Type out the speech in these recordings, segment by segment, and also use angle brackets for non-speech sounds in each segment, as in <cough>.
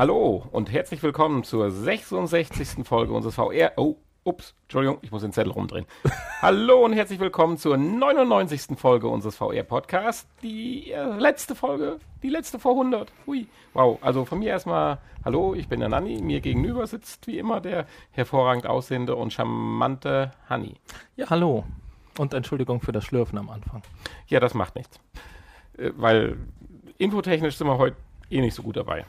Hallo und herzlich willkommen zur 66. Folge unseres VR. Oh, ups, Entschuldigung, ich muss den Zettel rumdrehen. <laughs> Hallo und herzlich willkommen zur 99. Folge unseres VR-Podcasts. Die äh, letzte Folge, die letzte vor 100. Hui, wow. Also von mir erstmal Hallo, ich bin der Nanni. Mir gegenüber sitzt wie immer der hervorragend aussehende und charmante Hanni. Ja, hallo. Und Entschuldigung für das Schlürfen am Anfang. Ja, das macht nichts. Äh, weil infotechnisch sind wir heute eh nicht so gut dabei.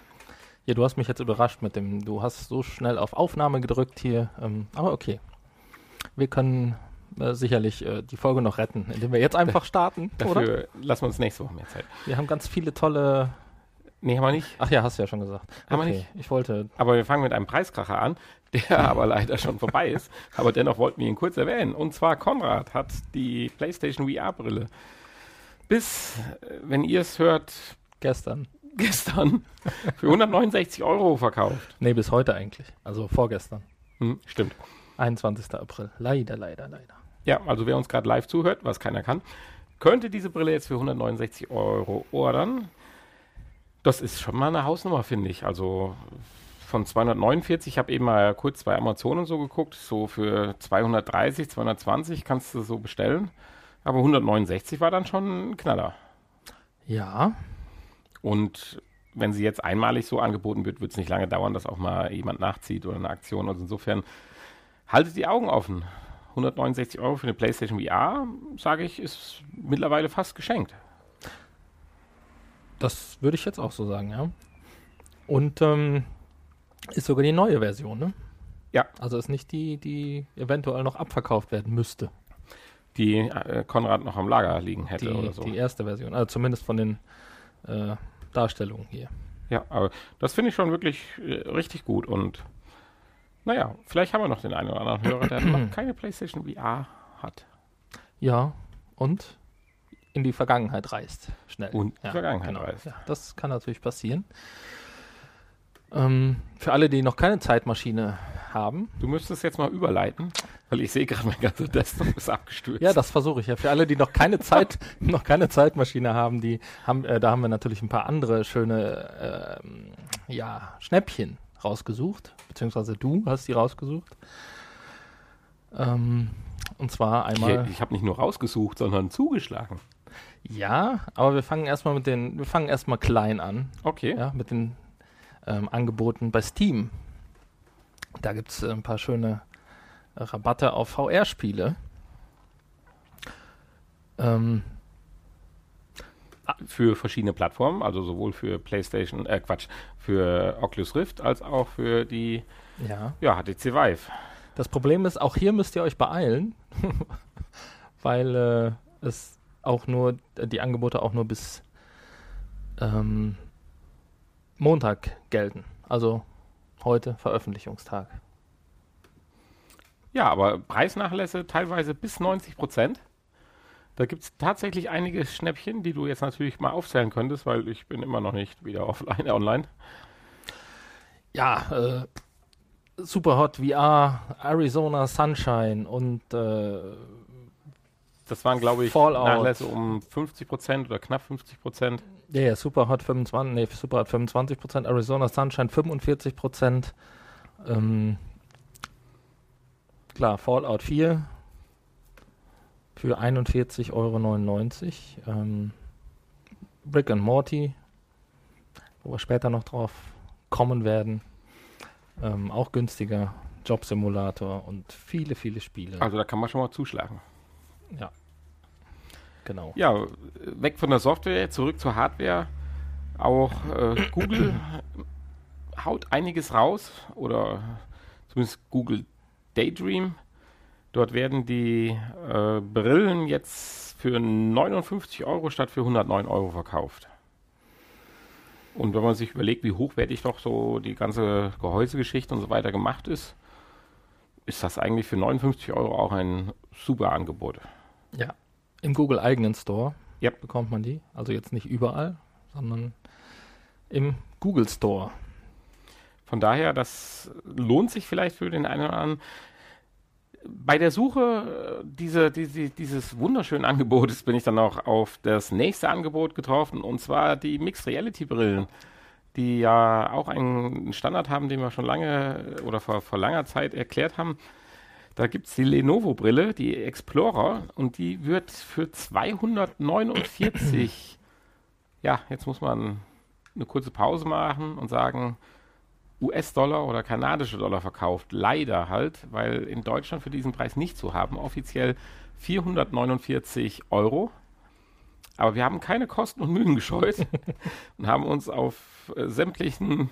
Ja, du hast mich jetzt überrascht mit dem, du hast so schnell auf Aufnahme gedrückt hier, ähm, aber okay. Wir können äh, sicherlich äh, die Folge noch retten, indem wir jetzt einfach starten, Dafür oder? lassen wir uns nächste Woche mehr Zeit. Wir haben ganz viele tolle... Nee, haben wir nicht. Ach ja, hast du ja schon gesagt. Haben okay, wir nicht. Ich wollte... Aber wir fangen mit einem Preiskracher an, der <laughs> aber leider schon vorbei ist. Aber dennoch wollten wir ihn kurz erwähnen. Und zwar Konrad hat die PlayStation VR-Brille bis, äh, wenn ihr es hört... Gestern gestern für 169 Euro verkauft. Nee, bis heute eigentlich. Also vorgestern. Hm, stimmt. 21. April. Leider, leider, leider. Ja, also wer uns gerade live zuhört, was keiner kann, könnte diese Brille jetzt für 169 Euro ordern. Das ist schon mal eine Hausnummer, finde ich. Also von 249, ich habe eben mal kurz bei Amazon und so geguckt, so für 230, 220 kannst du so bestellen. Aber 169 war dann schon ein Knaller. Ja, und wenn sie jetzt einmalig so angeboten wird, wird es nicht lange dauern, dass auch mal jemand nachzieht oder eine Aktion. Also insofern haltet die Augen offen. 169 Euro für eine PlayStation VR, sage ich, ist mittlerweile fast geschenkt. Das würde ich jetzt auch so sagen, ja. Und ähm, ist sogar die neue Version, ne? Ja. Also ist nicht die, die eventuell noch abverkauft werden müsste. Die äh, Konrad noch am Lager liegen hätte die, oder so. Die erste Version, also zumindest von den äh, Darstellung hier. Ja, aber das finde ich schon wirklich äh, richtig gut und naja, vielleicht haben wir noch den einen oder anderen Hörer, der noch <clears throat> keine PlayStation VR hat. Ja, und in die Vergangenheit reist. Schnell. Und in die Vergangenheit genau. reist. Ja, das kann natürlich passieren. Ähm, für alle, die noch keine Zeitmaschine haben. Du müsstest jetzt mal überleiten, weil ich sehe gerade, mein ganzer Desktop ist abgestürzt. Ja, das versuche ich ja. Für alle, die noch keine Zeit, <laughs> noch keine Zeitmaschine haben, die haben, äh, da haben wir natürlich ein paar andere schöne, äh, ja, Schnäppchen rausgesucht, beziehungsweise du hast die rausgesucht. Ähm, und zwar einmal. Ich, ich habe nicht nur rausgesucht, sondern zugeschlagen. Ja, aber wir fangen erstmal mit den, wir fangen erstmal klein an. Okay. Ja, mit den ähm, Angeboten bei Steam. Da gibt es äh, ein paar schöne Rabatte auf VR-Spiele. Ähm, für verschiedene Plattformen, also sowohl für PlayStation, äh Quatsch, für Oculus Rift als auch für die ja. Ja, HTC Vive. Das Problem ist, auch hier müsst ihr euch beeilen, <laughs> weil äh, es auch nur, die Angebote auch nur bis ähm, Montag gelten. Also heute Veröffentlichungstag. Ja, aber Preisnachlässe teilweise bis 90 Prozent. Da gibt es tatsächlich einige Schnäppchen, die du jetzt natürlich mal aufzählen könntest, weil ich bin immer noch nicht wieder offline, <laughs> online. Ja, äh, Superhot VR, Arizona Sunshine und äh, das waren, glaube ich, Fallout. Nachlässe um 50 Prozent oder knapp 50 Prozent. Ja, yeah, Superhot 25, nee, Superhot 25 Prozent, Arizona Sunshine 45 Prozent. Ähm, klar, Fallout 4 für 41,99 Euro. Ähm, Brick and Morty, wo wir später noch drauf kommen werden. Ähm, auch günstiger. Job-Simulator und viele, viele Spiele. Also da kann man schon mal zuschlagen. Ja. Genau. Ja, weg von der Software, zurück zur Hardware. Auch äh, Google haut einiges raus oder zumindest Google Daydream. Dort werden die äh, Brillen jetzt für 59 Euro statt für 109 Euro verkauft. Und wenn man sich überlegt, wie hochwertig doch so die ganze Gehäusegeschichte und so weiter gemacht ist, ist das eigentlich für 59 Euro auch ein super Angebot. Ja, im Google eigenen Store yep. bekommt man die. Also jetzt nicht überall, sondern im Google Store. Von daher, das lohnt sich vielleicht für den einen oder anderen. Bei der Suche äh, diese, diese, dieses wunderschönen Angebotes bin ich dann auch auf das nächste Angebot getroffen und zwar die Mixed Reality Brillen. die ja auch einen Standard haben, den wir schon lange oder vor, vor langer Zeit erklärt haben. Da gibt es die Lenovo-Brille, die Explorer, und die wird für 249, ja, jetzt muss man eine kurze Pause machen und sagen, US-Dollar oder kanadische Dollar verkauft. Leider halt, weil in Deutschland für diesen Preis nicht zu haben. Offiziell 449 Euro. Aber wir haben keine Kosten und Mühen <laughs> gescheut <laughs> und haben uns auf äh, sämtlichen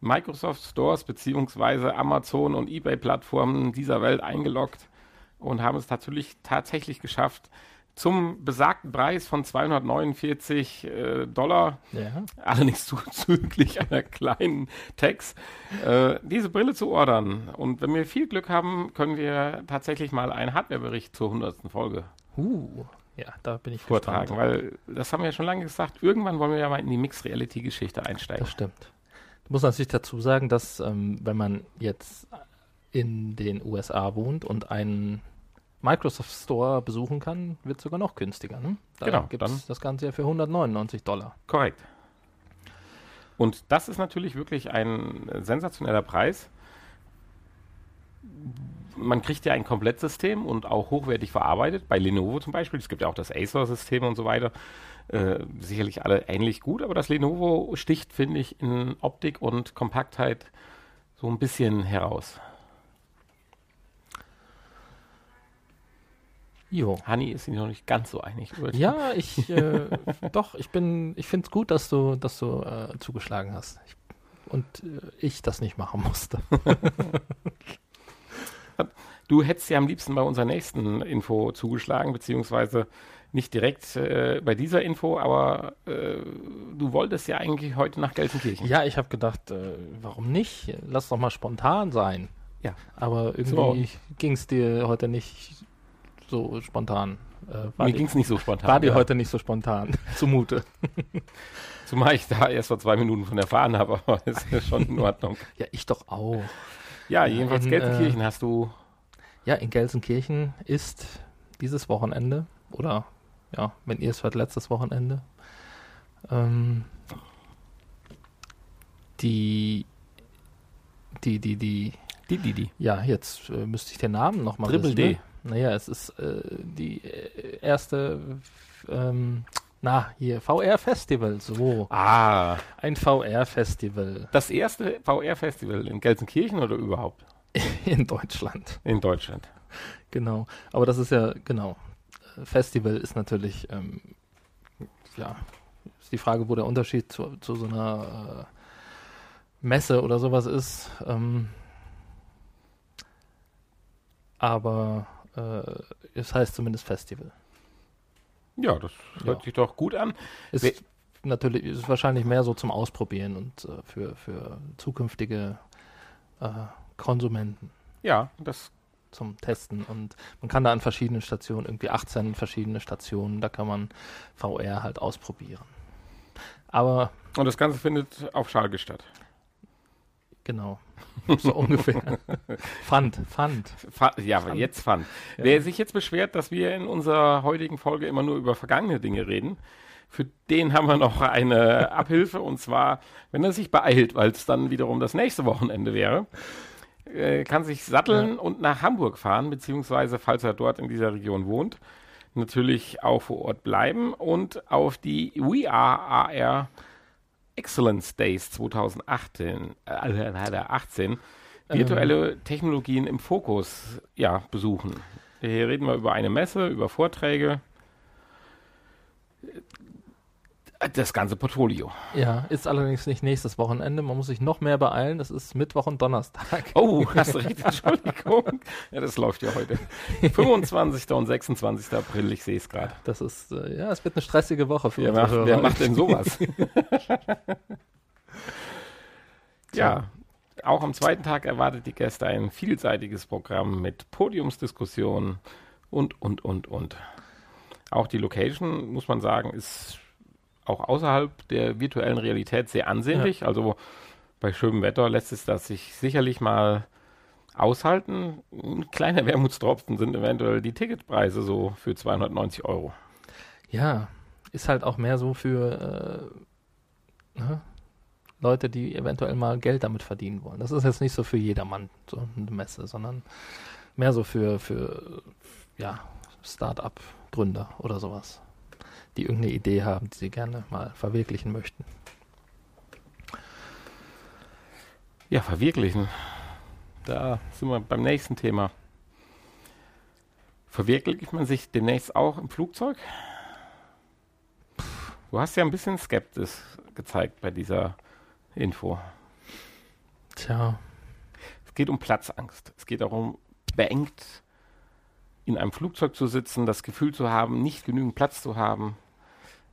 Microsoft Stores beziehungsweise Amazon und eBay-Plattformen dieser Welt eingeloggt und haben es natürlich tatsächlich geschafft, zum besagten Preis von 249 äh, Dollar, ja. allerdings <laughs> zuzüglich einer kleinen Tax, äh, diese Brille zu ordern. Und wenn wir viel Glück haben, können wir tatsächlich mal einen Hardwarebericht zur 100. Folge uh, ja, da bin ich vortragen, gespannt. weil das haben wir ja schon lange gesagt, irgendwann wollen wir ja mal in die Mixed Reality Geschichte einsteigen. Das stimmt. Muss natürlich dazu sagen, dass ähm, wenn man jetzt in den USA wohnt und einen Microsoft Store besuchen kann, wird es sogar noch günstiger. Ne? Da genau. gibt es das Ganze ja für 199 Dollar. Korrekt. Und das ist natürlich wirklich ein sensationeller Preis. Man kriegt ja ein Komplettsystem und auch hochwertig verarbeitet. Bei Lenovo zum Beispiel. Es gibt ja auch das Acer-System und so weiter. Äh, sicherlich alle ähnlich gut, aber das Lenovo sticht, finde ich, in Optik und Kompaktheit so ein bisschen heraus. Jo. Hani ist sich noch nicht ganz so einig. Ja, ich äh, <laughs> doch, ich bin, ich finde es gut, dass du, dass du äh, zugeschlagen hast. Ich, und äh, ich das nicht machen musste. <laughs> du hättest ja am liebsten bei unserer nächsten Info zugeschlagen, beziehungsweise nicht direkt äh, bei dieser Info, aber äh, du wolltest ja eigentlich heute nach Gelsenkirchen. Ja, ich habe gedacht, äh, warum nicht? Lass doch mal spontan sein. Ja. Aber irgendwie so. ging es dir heute nicht so spontan. Äh, Mir ging es nicht so spontan. War dir ja. heute nicht so spontan <laughs> zumute. <laughs> Zumal ich da erst vor zwei Minuten von erfahren habe, aber <laughs> ist ja schon in Ordnung. ja, ich doch auch. Ja, jedenfalls in, Gelsenkirchen äh, hast du. Ja, in Gelsenkirchen ist dieses Wochenende, oder ja, wenn ihr es hört, letztes Wochenende, ähm, die, die, die, die, die, die, die. Ja, jetzt äh, müsste ich den Namen nochmal Triple D. Ne? Naja, es ist äh, die äh, erste, ähm, na, hier, VR-Festival, so. Ah. Ein VR-Festival. Das erste VR-Festival in Gelsenkirchen oder überhaupt? <laughs> In Deutschland. In Deutschland. Genau. Aber das ist ja, genau. Festival ist natürlich, ähm, ja, ist die Frage, wo der Unterschied zu, zu so einer äh, Messe oder sowas ist. Ähm, aber äh, es heißt zumindest Festival. Ja, das hört ja. sich doch gut an. Ist We natürlich ist wahrscheinlich mehr so zum Ausprobieren und äh, für, für zukünftige äh, Konsumenten. Ja, das zum Testen und man kann da an verschiedenen Stationen, irgendwie 18 verschiedene Stationen, da kann man VR halt ausprobieren. Aber und das Ganze findet auf Schalke statt. Genau. <laughs> So ungefähr. Fand, Fand. ja, Fand. jetzt Fand. Ja. Wer sich jetzt beschwert, dass wir in unserer heutigen Folge immer nur über vergangene Dinge reden, für den haben wir noch eine <laughs> Abhilfe und zwar, wenn er sich beeilt, weil es dann wiederum das nächste Wochenende wäre, äh, kann sich satteln ja. und nach Hamburg fahren, beziehungsweise, falls er dort in dieser Region wohnt, natürlich auch vor Ort bleiben und auf die We Are AR Excellence Days 2018, äh, 18 virtuelle ähm. Technologien im Fokus ja, besuchen. Hier reden wir über eine Messe, über Vorträge. Das ganze Portfolio. Ja, ist allerdings nicht nächstes Wochenende. Man muss sich noch mehr beeilen. Das ist Mittwoch und Donnerstag. Oh, hast du recht. Entschuldigung. Ja, das läuft ja heute. 25. und 26. April, ich sehe es gerade. Das ist, äh, ja, es wird eine stressige Woche für wer macht, Hörer. Wer macht denn sowas? <laughs> ja, auch am zweiten Tag erwartet die Gäste ein vielseitiges Programm mit Podiumsdiskussionen und, und, und, und. Auch die Location, muss man sagen, ist auch außerhalb der virtuellen Realität sehr ansehnlich. Ja. Also bei schönem Wetter lässt es das sich sicherlich mal aushalten. Ein kleiner Wermutstropfen sind eventuell die Ticketpreise so für 290 Euro. Ja, ist halt auch mehr so für, äh, ne? Leute, die eventuell mal Geld damit verdienen wollen. Das ist jetzt nicht so für jedermann so eine Messe, sondern mehr so für, für ja, Start-up-Gründer oder sowas, die irgendeine Idee haben, die sie gerne mal verwirklichen möchten. Ja, verwirklichen. Da sind wir beim nächsten Thema. Verwirklicht man sich demnächst auch im Flugzeug? Du hast ja ein bisschen Skepsis gezeigt bei dieser Info. Tja. Es geht um Platzangst. Es geht darum, beengt in einem Flugzeug zu sitzen, das Gefühl zu haben, nicht genügend Platz zu haben,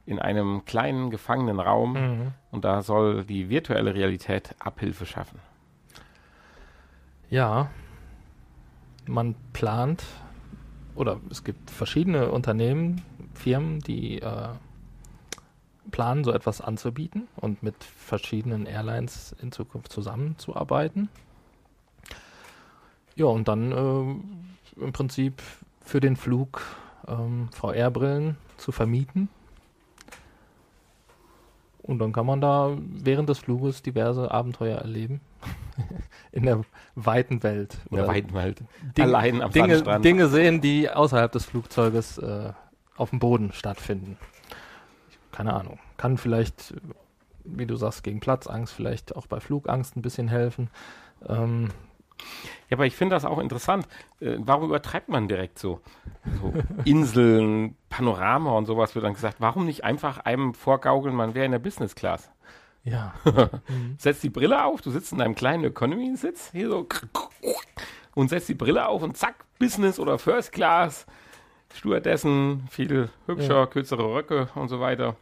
in einem kleinen gefangenen Raum. Mhm. Und da soll die virtuelle Realität Abhilfe schaffen. Ja, man plant oder es gibt verschiedene Unternehmen, Firmen, die äh, planen, so etwas anzubieten und mit verschiedenen Airlines in Zukunft zusammenzuarbeiten. Ja, und dann äh, im Prinzip für den Flug ähm, VR-Brillen zu vermieten. Und dann kann man da während des Fluges diverse Abenteuer erleben. <laughs> in der weiten Welt. In der weiten Welt. Dinge, Allein am Dinge, Sandstrand. Dinge sehen, die außerhalb des Flugzeuges äh, auf dem Boden stattfinden. Keine Ahnung. Kann vielleicht, wie du sagst, gegen Platzangst, vielleicht auch bei Flugangst ein bisschen helfen. Ähm, Ja, aber ich finde das auch interessant. Äh, warum übertreibt man direkt so? so <laughs> Inseln, Panorama und sowas wird dann gesagt. Warum nicht einfach einem vorgaukeln, man wäre in der Business Class? ja. <laughs> Setz die Brille auf, du sitzt in deinem kleinen Economy-Sitz, hier so, <laughs> und setzt die Brille auf und zack, Business oder First Class, Stewardessen, viel hübscher, Ja. kürzere Röcke und so weiter.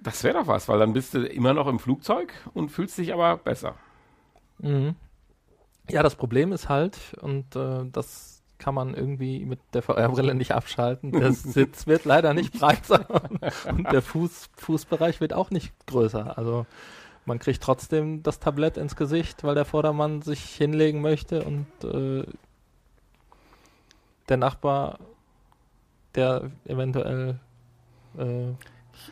Das wäre doch was, weil dann bist du immer noch im Flugzeug und fühlst dich aber besser. Mhm. Ja, das Problem ist halt, und äh, das kann man irgendwie mit der VR-Brille nicht abschalten. Der <laughs> Sitz wird leider nicht breiter <laughs> und der Fuß, Fußbereich wird auch nicht größer. Also man kriegt trotzdem das Tablett ins Gesicht, weil der Vordermann sich hinlegen möchte und äh, der Nachbar, der eventuell äh,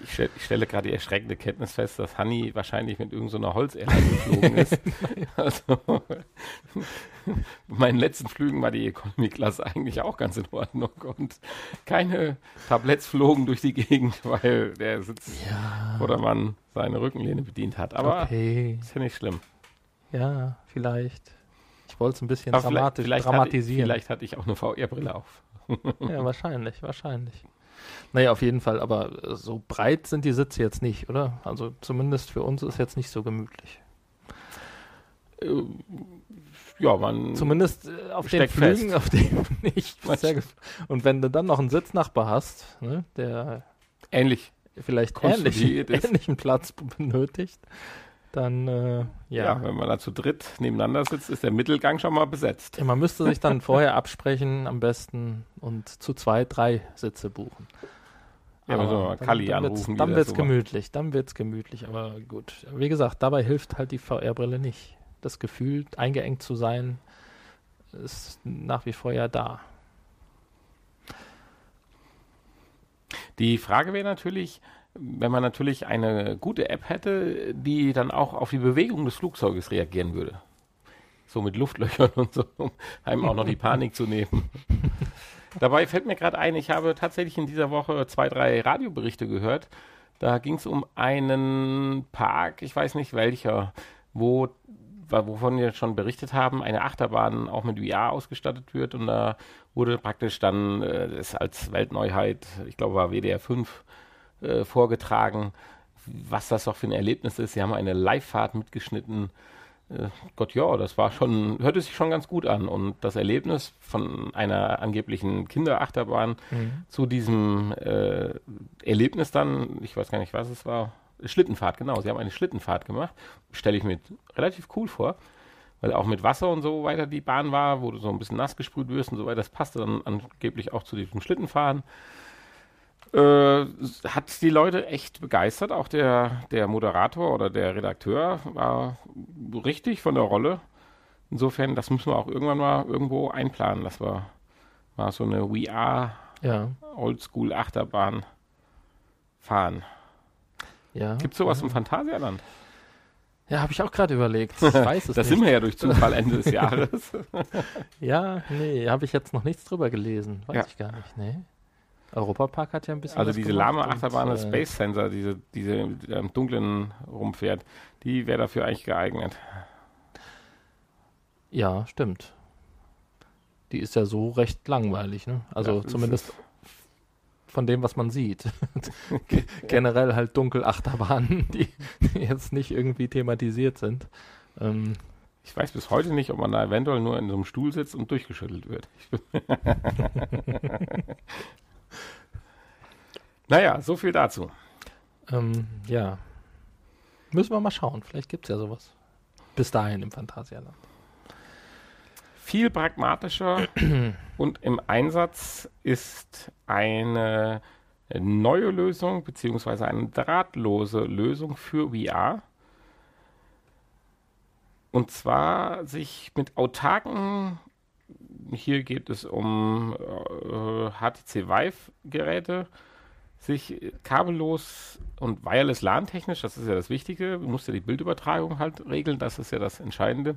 Ich, stell, ich stelle gerade die erschreckende Kenntnis fest, dass Hanni wahrscheinlich mit irgendeiner so Holzerlage geflogen ist. <laughs> also, bei <laughs> meinen letzten Flügen war die Economy-Klasse eigentlich auch ganz in Ordnung und keine Tabletts flogen durch die Gegend, weil der Sitz ja, oder man seine Rückenlehne bedient hat. Aber okay, ist ja nicht schlimm. ja, vielleicht. Ich wollte es ein bisschen vielleicht, dramatisch, vielleicht, hatte, dramatisieren. vielleicht hatte ich auch eine VR-Brille auf. Ja, <laughs> wahrscheinlich, wahrscheinlich. Naja, auf jeden Fall, aber so breit sind die Sitze jetzt nicht, oder? Also zumindest für uns ist jetzt nicht so gemütlich. Äh, ja, man. Zumindest äh, auf den Flügen, fest. auf <laughs> ich sehr gef- Und wenn du dann noch einen Sitznachbar hast, ne, der ähnlich. vielleicht ist. ähnlichen Platz benötigt, dann, äh, Ja. ja. wenn man da zu dritt nebeneinander sitzt, ist der Mittelgang schon mal besetzt. Ja, Man müsste sich dann vorher absprechen, am besten, und zu zwei, drei Sitze buchen. Ja, müssen wir mal Kali dann anrufen, Wird's, dann wird's so gemütlich, dann wird's gemütlich, aber gut. Wie gesagt, dabei hilft halt die VR-Brille nicht. Das Gefühl, eingeengt zu sein, ist nach wie vor ja da. Die Frage wäre natürlich, wenn man natürlich eine gute App hätte, die dann auch auf die Bewegung des Flugzeuges reagieren würde. So mit Luftlöchern und so, um einem auch noch die Panik zu nehmen. <laughs> Dabei fällt mir gerade ein, ich habe tatsächlich in dieser Woche zwei, drei Radioberichte gehört. Da ging es um einen Park, ich weiß nicht welcher, wo, wovon wir schon berichtet haben, eine Achterbahn auch mit VR ausgestattet wird und da wurde praktisch dann äh, das als Weltneuheit, ich glaube war WDR 5, äh, vorgetragen, was das doch für ein Erlebnis ist. Sie haben eine Live-Fahrt mitgeschnitten. Äh, Gott, ja, das war schon, hörte sich schon ganz gut an. Und das Erlebnis von einer angeblichen Kinderachterbahn zu diesem äh, Erlebnis dann, ich weiß gar nicht, was es war, Schlittenfahrt, genau. Sie haben eine Schlittenfahrt gemacht. Stelle ich mir relativ cool vor, weil auch mit Wasser und so weiter die Bahn war, wo du so ein bisschen nass gesprüht wirst und so weiter. Das passte dann angeblich auch zu diesem Schlittenfahren. Äh, hat die Leute echt begeistert. Auch der, der Moderator oder der Redakteur war richtig von der Rolle. Insofern, das müssen wir auch irgendwann mal irgendwo einplanen. Das war, war so eine VR Ja, Oldschool Achterbahn fahren. ja. Gibt es sowas im Phantasialand? Ja, habe ich auch gerade überlegt. Ich <laughs> weiß es da nicht. sind wir ja durch Zufall Ende des <laughs> Jahres. Ja, nee, habe ich jetzt noch nichts drüber gelesen. Weiß Ja. ich gar nicht, nee. Europapark hat ja ein bisschen Also diese lahme Achterbahn des äh, Space Sensor, diese, diese die im Dunklen rumfährt, die wäre dafür eigentlich geeignet. Ja, stimmt. Die ist ja so recht langweilig, ne? Also Ja, zumindest von dem, was man sieht. <laughs> Ge- Generell halt Dunkelachterbahnen, <laughs> die, die jetzt nicht irgendwie thematisiert sind. Ähm, Ich weiß bis heute nicht, ob man da eventuell nur in so einem Stuhl sitzt und durchgeschüttelt wird. <laughs> Naja, so viel dazu. ähm, ja. Müssen wir mal schauen. Vielleicht gibt es ja sowas. Bis dahin im Phantasialand. Viel pragmatischer <clears throat> und im Einsatz ist eine neue Lösung beziehungsweise eine drahtlose Lösung für VR. Und zwar sich mit autarken, hier geht es um äh, HTC Vive Geräte, sich kabellos und wireless LAN technisch, das ist ja das Wichtige, du musst ja die Bildübertragung halt regeln, das ist ja das Entscheidende,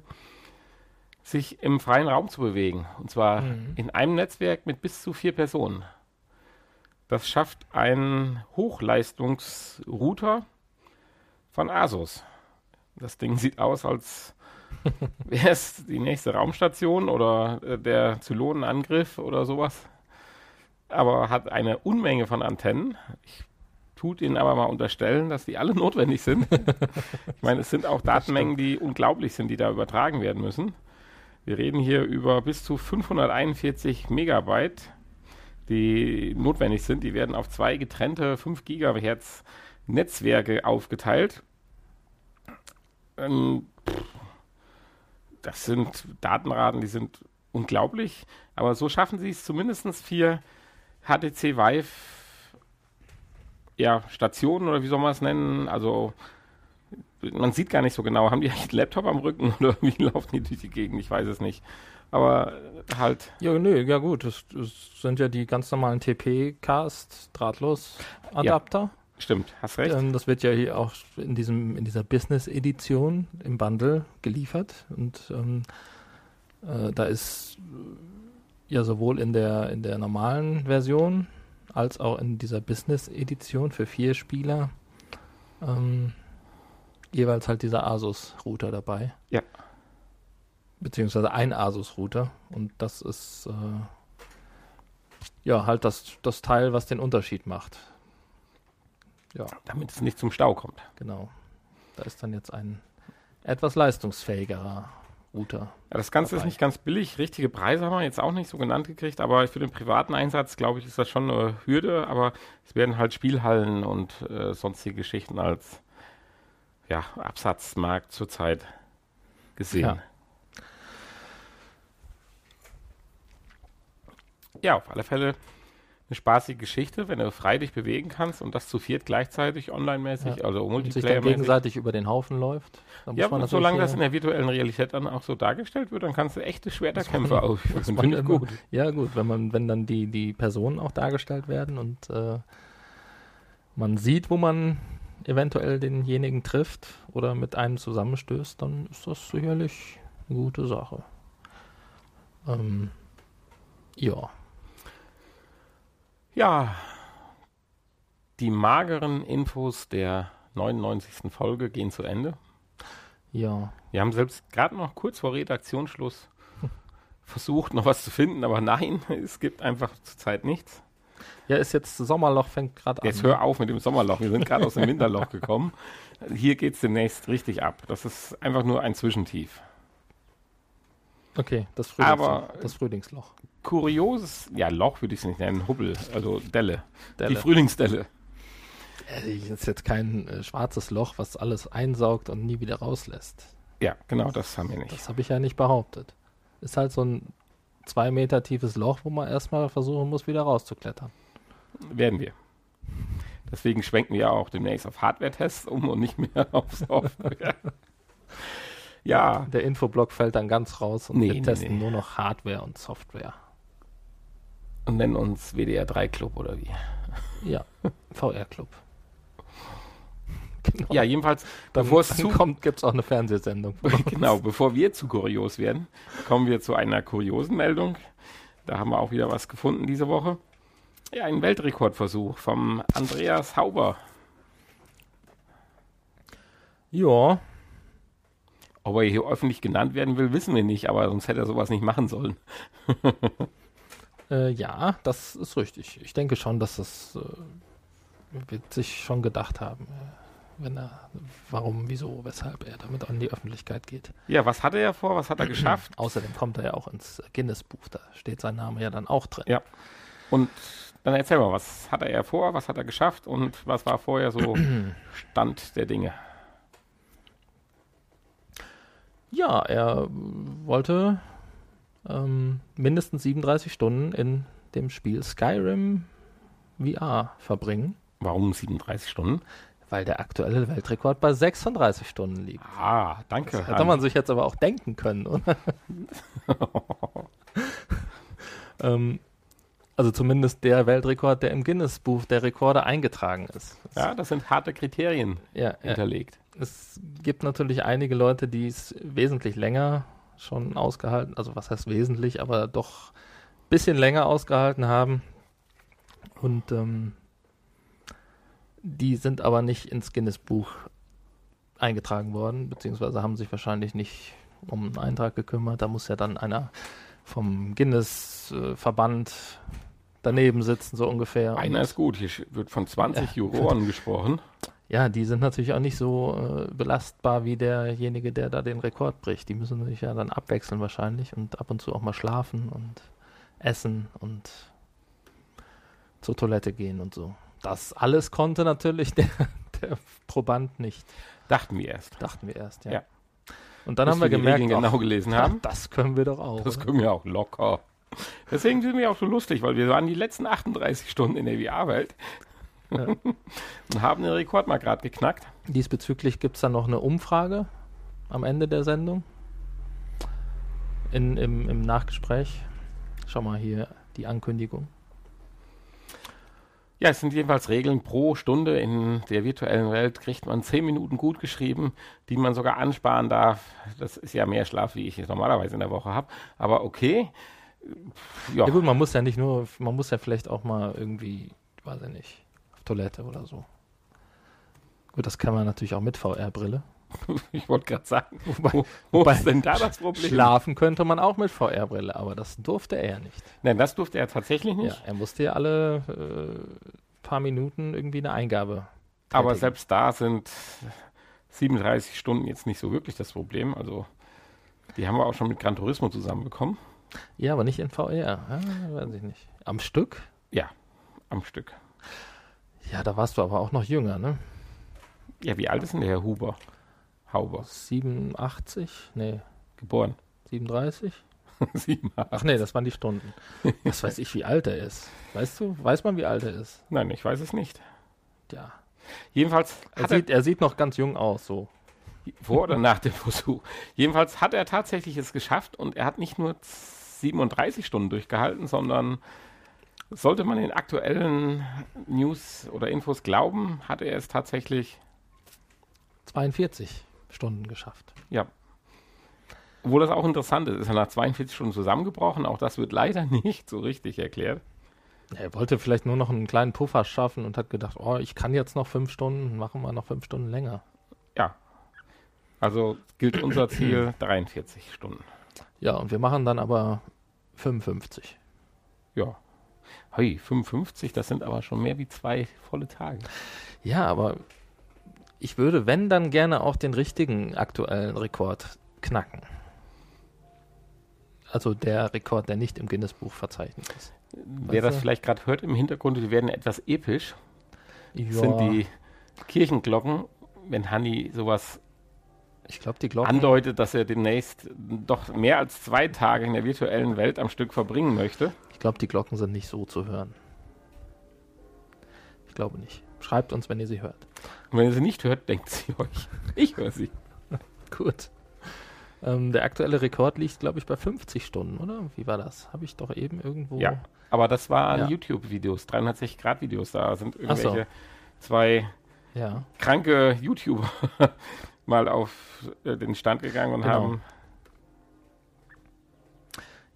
sich im freien Raum zu bewegen. Und zwar Mhm. in einem Netzwerk mit bis zu vier Personen. Das schafft ein Hochleistungsrouter von Asus. Das Ding sieht aus, als <laughs> wäre es die nächste Raumstation oder äh, der Zylonenangriff oder sowas. Aber hat eine Unmenge von Antennen. Ich tut ihnen aber mal unterstellen, dass die alle <laughs> notwendig sind. ich meine, es sind auch <laughs> Datenmengen, die unglaublich sind, die da übertragen werden müssen. Wir reden hier über bis zu 541 Megabyte, die notwendig sind. Die werden auf zwei getrennte 5 Gigahertz Netzwerke aufgeteilt. Ähm, das sind Datenraten, die sind unglaublich. Aber so schaffen sie es zumindest vier HTC Vive ja, Stationen oder wie soll man es nennen? Also man sieht gar nicht so genau, haben die eigentlich einen Laptop am Rücken <laughs> oder wie laufen die durch die Gegend? Ich weiß es nicht. Aber halt, Ja, nö, ja gut. Das, das sind ja die ganz normalen TP-Cast Drahtlos-Adapter. stimmt, hast recht. Ähm, das wird ja hier auch in diesem in dieser Business-Edition im Bundle geliefert und ähm, äh, da ist ja sowohl in der in der normalen Version als auch in dieser Business-Edition für vier Spieler ähm, jeweils halt dieser Asus-Router dabei. Ja. Beziehungsweise ein Asus-Router und das ist äh, ja halt das, das Teil, was den Unterschied macht. Ja. Damit es nicht zum Stau kommt. Genau. Da ist dann jetzt ein etwas leistungsfähigerer Router. Ja, das Ganze ist Dabei. nicht ganz billig. Richtige Preise haben wir jetzt auch nicht so genannt gekriegt, aber für den privaten Einsatz, glaube ich, ist das schon eine Hürde. Aber es werden halt Spielhallen und äh, sonstige Geschichten als ja, Absatzmarkt zurzeit gesehen. Ja. Ja. auf alle Fälle eine spaßige Geschichte, wenn du frei dich bewegen kannst und das zu viert gleichzeitig online-mäßig, Ja. also Und sich gegenseitig über den Haufen läuft. Da muss Ja, man und solange das in der virtuellen Realität dann auch so dargestellt wird, dann kannst du echte Schwerterkämpfe ausführen. Finde ich gut. Ja, gut, wenn man, wenn dann die, die Personen auch dargestellt werden und äh, man sieht, wo man eventuell denjenigen trifft oder mit einem zusammenstößt, dann ist das sicherlich eine gute Sache. Ähm, ja. Ja, die mageren Infos der 99. Folge gehen zu Ende. Ja, Wir haben selbst gerade noch kurz vor Redaktionsschluss <laughs> versucht, noch was zu finden, aber nein, <laughs> es gibt einfach zurzeit nichts. ja, ist jetzt Sommerloch fängt gerade an. Jetzt hör auf mit dem Sommerloch, wir sind gerade aus dem <laughs> Winterloch gekommen. Hier geht es demnächst richtig ab. Das ist einfach nur ein Zwischentief. Okay, das Frühlingsloch. Aber- das Frühlingsloch. Kurioses, ja, Loch würde ich es nicht nennen, Hubbel, also Delle. Die Delle. Frühlingsdelle. Äh, ist jetzt kein äh, schwarzes Loch, was alles einsaugt und nie wieder rauslässt. Ja, genau, das haben wir nicht. Das habe ich ja nicht behauptet. Ist halt so ein zwei Meter tiefes Loch, wo man erstmal versuchen muss, wieder rauszuklettern. Werden wir. Deswegen schwenken wir auch demnächst auf Hardware-Tests um und nicht mehr <laughs> auf Software. ja, Der Infoblock fällt dann ganz raus und Nee, wir testen nee. nur noch Hardware und Software. Und nennen uns WDR 3 Club oder wie? Ja, VR-Club. Genau. <laughs> Ja, jedenfalls, Dann, bevor es dann zu kommt, gibt es auch eine Fernsehsendung. <laughs> genau, bevor wir zu kurios werden, kommen wir zu einer kuriosen Meldung. Da haben wir auch wieder was gefunden diese Woche. Ja, ein Weltrekordversuch vom Andreas Hauber. Ja, Ob er hier öffentlich genannt werden will, wissen wir nicht, aber sonst hätte er sowas nicht machen sollen. <laughs> äh, ja, das ist richtig. Ich denke schon, dass das äh, wird sich schon gedacht haben, äh, wenn er, warum, wieso, weshalb er damit an die Öffentlichkeit geht. Ja, was hat er ja vor? Was hat er <clears throat> geschafft? Außerdem kommt er ja auch ins Guinness-Buch, da steht sein Name ja dann auch drin. Ja. Und dann erzähl mal, was hat er ja vor? Was hat er geschafft? Und was war vorher so <clears throat> Stand der Dinge? Ja, er wollte ähm, mindestens 37 Stunden in dem Spiel Skyrim VR verbringen, Warum 37 Stunden? weil der aktuelle Weltrekord bei 36 Stunden liegt. Ah, danke. Das hätte man sich jetzt aber auch denken können, oder? <laughs> ähm, also zumindest der Weltrekord, der im Guinness-Buch der Rekorde eingetragen ist. ja, das sind harte Kriterien ja, ja. hinterlegt. Es gibt natürlich einige Leute, die es wesentlich länger schon ausgehalten, also was heißt wesentlich, aber doch ein bisschen länger ausgehalten haben. Und ähm, die sind aber nicht ins Guinness-Buch eingetragen worden, beziehungsweise haben sich wahrscheinlich nicht um einen Eintrag gekümmert. Da muss ja dann einer vom Guinness-Verband daneben sitzen, so ungefähr. Einer ist gut. Hier wird von 20 Juroren gesprochen. <laughs> ja, die sind natürlich auch nicht so äh, belastbar wie derjenige, der da den Rekord bricht. Die müssen sich ja dann abwechseln wahrscheinlich und ab und zu auch mal schlafen und essen und zur Toilette gehen und so. Das alles konnte natürlich <laughs> der, der Proband nicht, Dachten wir erst. dachten wir erst, ja. Ja. Und dann Bis haben wir die gemerkt, Regeln genau gelesen haben. das können wir doch auch. Das oder? können wir auch locker. Deswegen sind wir auch so lustig, weil wir waren die letzten 38 Stunden in der VR-Welt Ja. <laughs> und haben den Rekord mal gerade geknackt. Diesbezüglich gibt es dann noch eine Umfrage am Ende der Sendung. In, im, Im Nachgespräch. Schau mal hier die Ankündigung. Ja, es sind jedenfalls Regeln pro Stunde in der virtuellen Welt kriegt man 10 Minuten gut geschrieben, die man sogar ansparen darf. Das ist ja mehr Schlaf, wie ich es normalerweise in der Woche habe. Aber okay. Ja, Ja gut, man muss ja nicht nur, man muss ja vielleicht auch mal irgendwie, weiß ich nicht, Toilette oder so. Gut, das kann man natürlich auch mit VR-Brille. <laughs> ich wollte gerade sagen, <laughs> Wobei, wo, wo wobei ist denn da das Problem? schlafen könnte man auch mit VR-Brille, aber das durfte er ja nicht. Nein, das durfte er tatsächlich Ja, nicht. er musste ja alle äh, paar Minuten irgendwie eine Eingabe. Aber tätigen. selbst da sind 37 Stunden jetzt nicht so wirklich das Problem. Also, die haben wir auch schon mit Gran Turismo zusammenbekommen. Ja, aber nicht in VR. Ja, weiß ich nicht. Am Stück? Am Stück. Ja, da warst du aber auch noch jünger, ne? Ja, wie alt ist denn der Herr Huber? Hauber. 87? Nee, Geboren. 37? <laughs> Sieben. Ach nee, das waren die Stunden. Was weiß ich, wie alt er ist. Weißt du, weiß man, wie alt er ist? Nein, ich weiß es nicht. Ja. Jedenfalls Er hat er, sieht, er sieht noch ganz jung aus, so. vor oder nach dem Versuch, jedenfalls hat er tatsächlich es geschafft und er hat nicht nur 37 Stunden durchgehalten, sondern sollte man den aktuellen News oder Infos glauben, hat er es tatsächlich 42 Stunden geschafft. Ja. Obwohl das auch interessant ist, ist er nach 42 Stunden zusammengebrochen. Auch das wird leider <laughs> nicht so richtig erklärt. Er wollte vielleicht nur noch einen kleinen Puffer schaffen und hat gedacht, oh, ich kann jetzt noch fünf Stunden, machen wir noch fünf Stunden länger. Ja. Also gilt unser Ziel <clears throat> 43 Stunden. Ja, und wir machen dann aber 55. Ja. Hey, 55, das sind aber schon mehr wie zwei volle Tage. Ja, aber ich würde, wenn, dann gerne auch den richtigen aktuellen Rekord knacken. Also der Rekord, der nicht im Guinness-Buch verzeichnet ist. Wer das vielleicht gerade hört im Hintergrund, wir werden etwas episch. Ja, Das sind die Kirchenglocken, wenn Hanni sowas ich glaube, die Glocken. andeutet, dass er demnächst doch mehr als zwei Tage in der virtuellen Welt am Stück verbringen möchte. Ich glaube, die Glocken sind nicht so zu hören. Ich glaube nicht. Schreibt uns, wenn ihr sie hört. Und wenn ihr sie nicht hört, denkt sie euch. <laughs> Ich höre sie. <laughs> Gut. Ähm, der aktuelle Rekord liegt, glaube ich, bei 50 Stunden, oder? Wie war das? Habe ich doch eben irgendwo. Ja. Aber das waren Ja. YouTube-Videos, 360-Grad-Videos. Da sind Ach so. irgendwelche zwei Ja. kranke YouTuber <laughs> mal auf äh, den Stand gegangen und Genau. haben.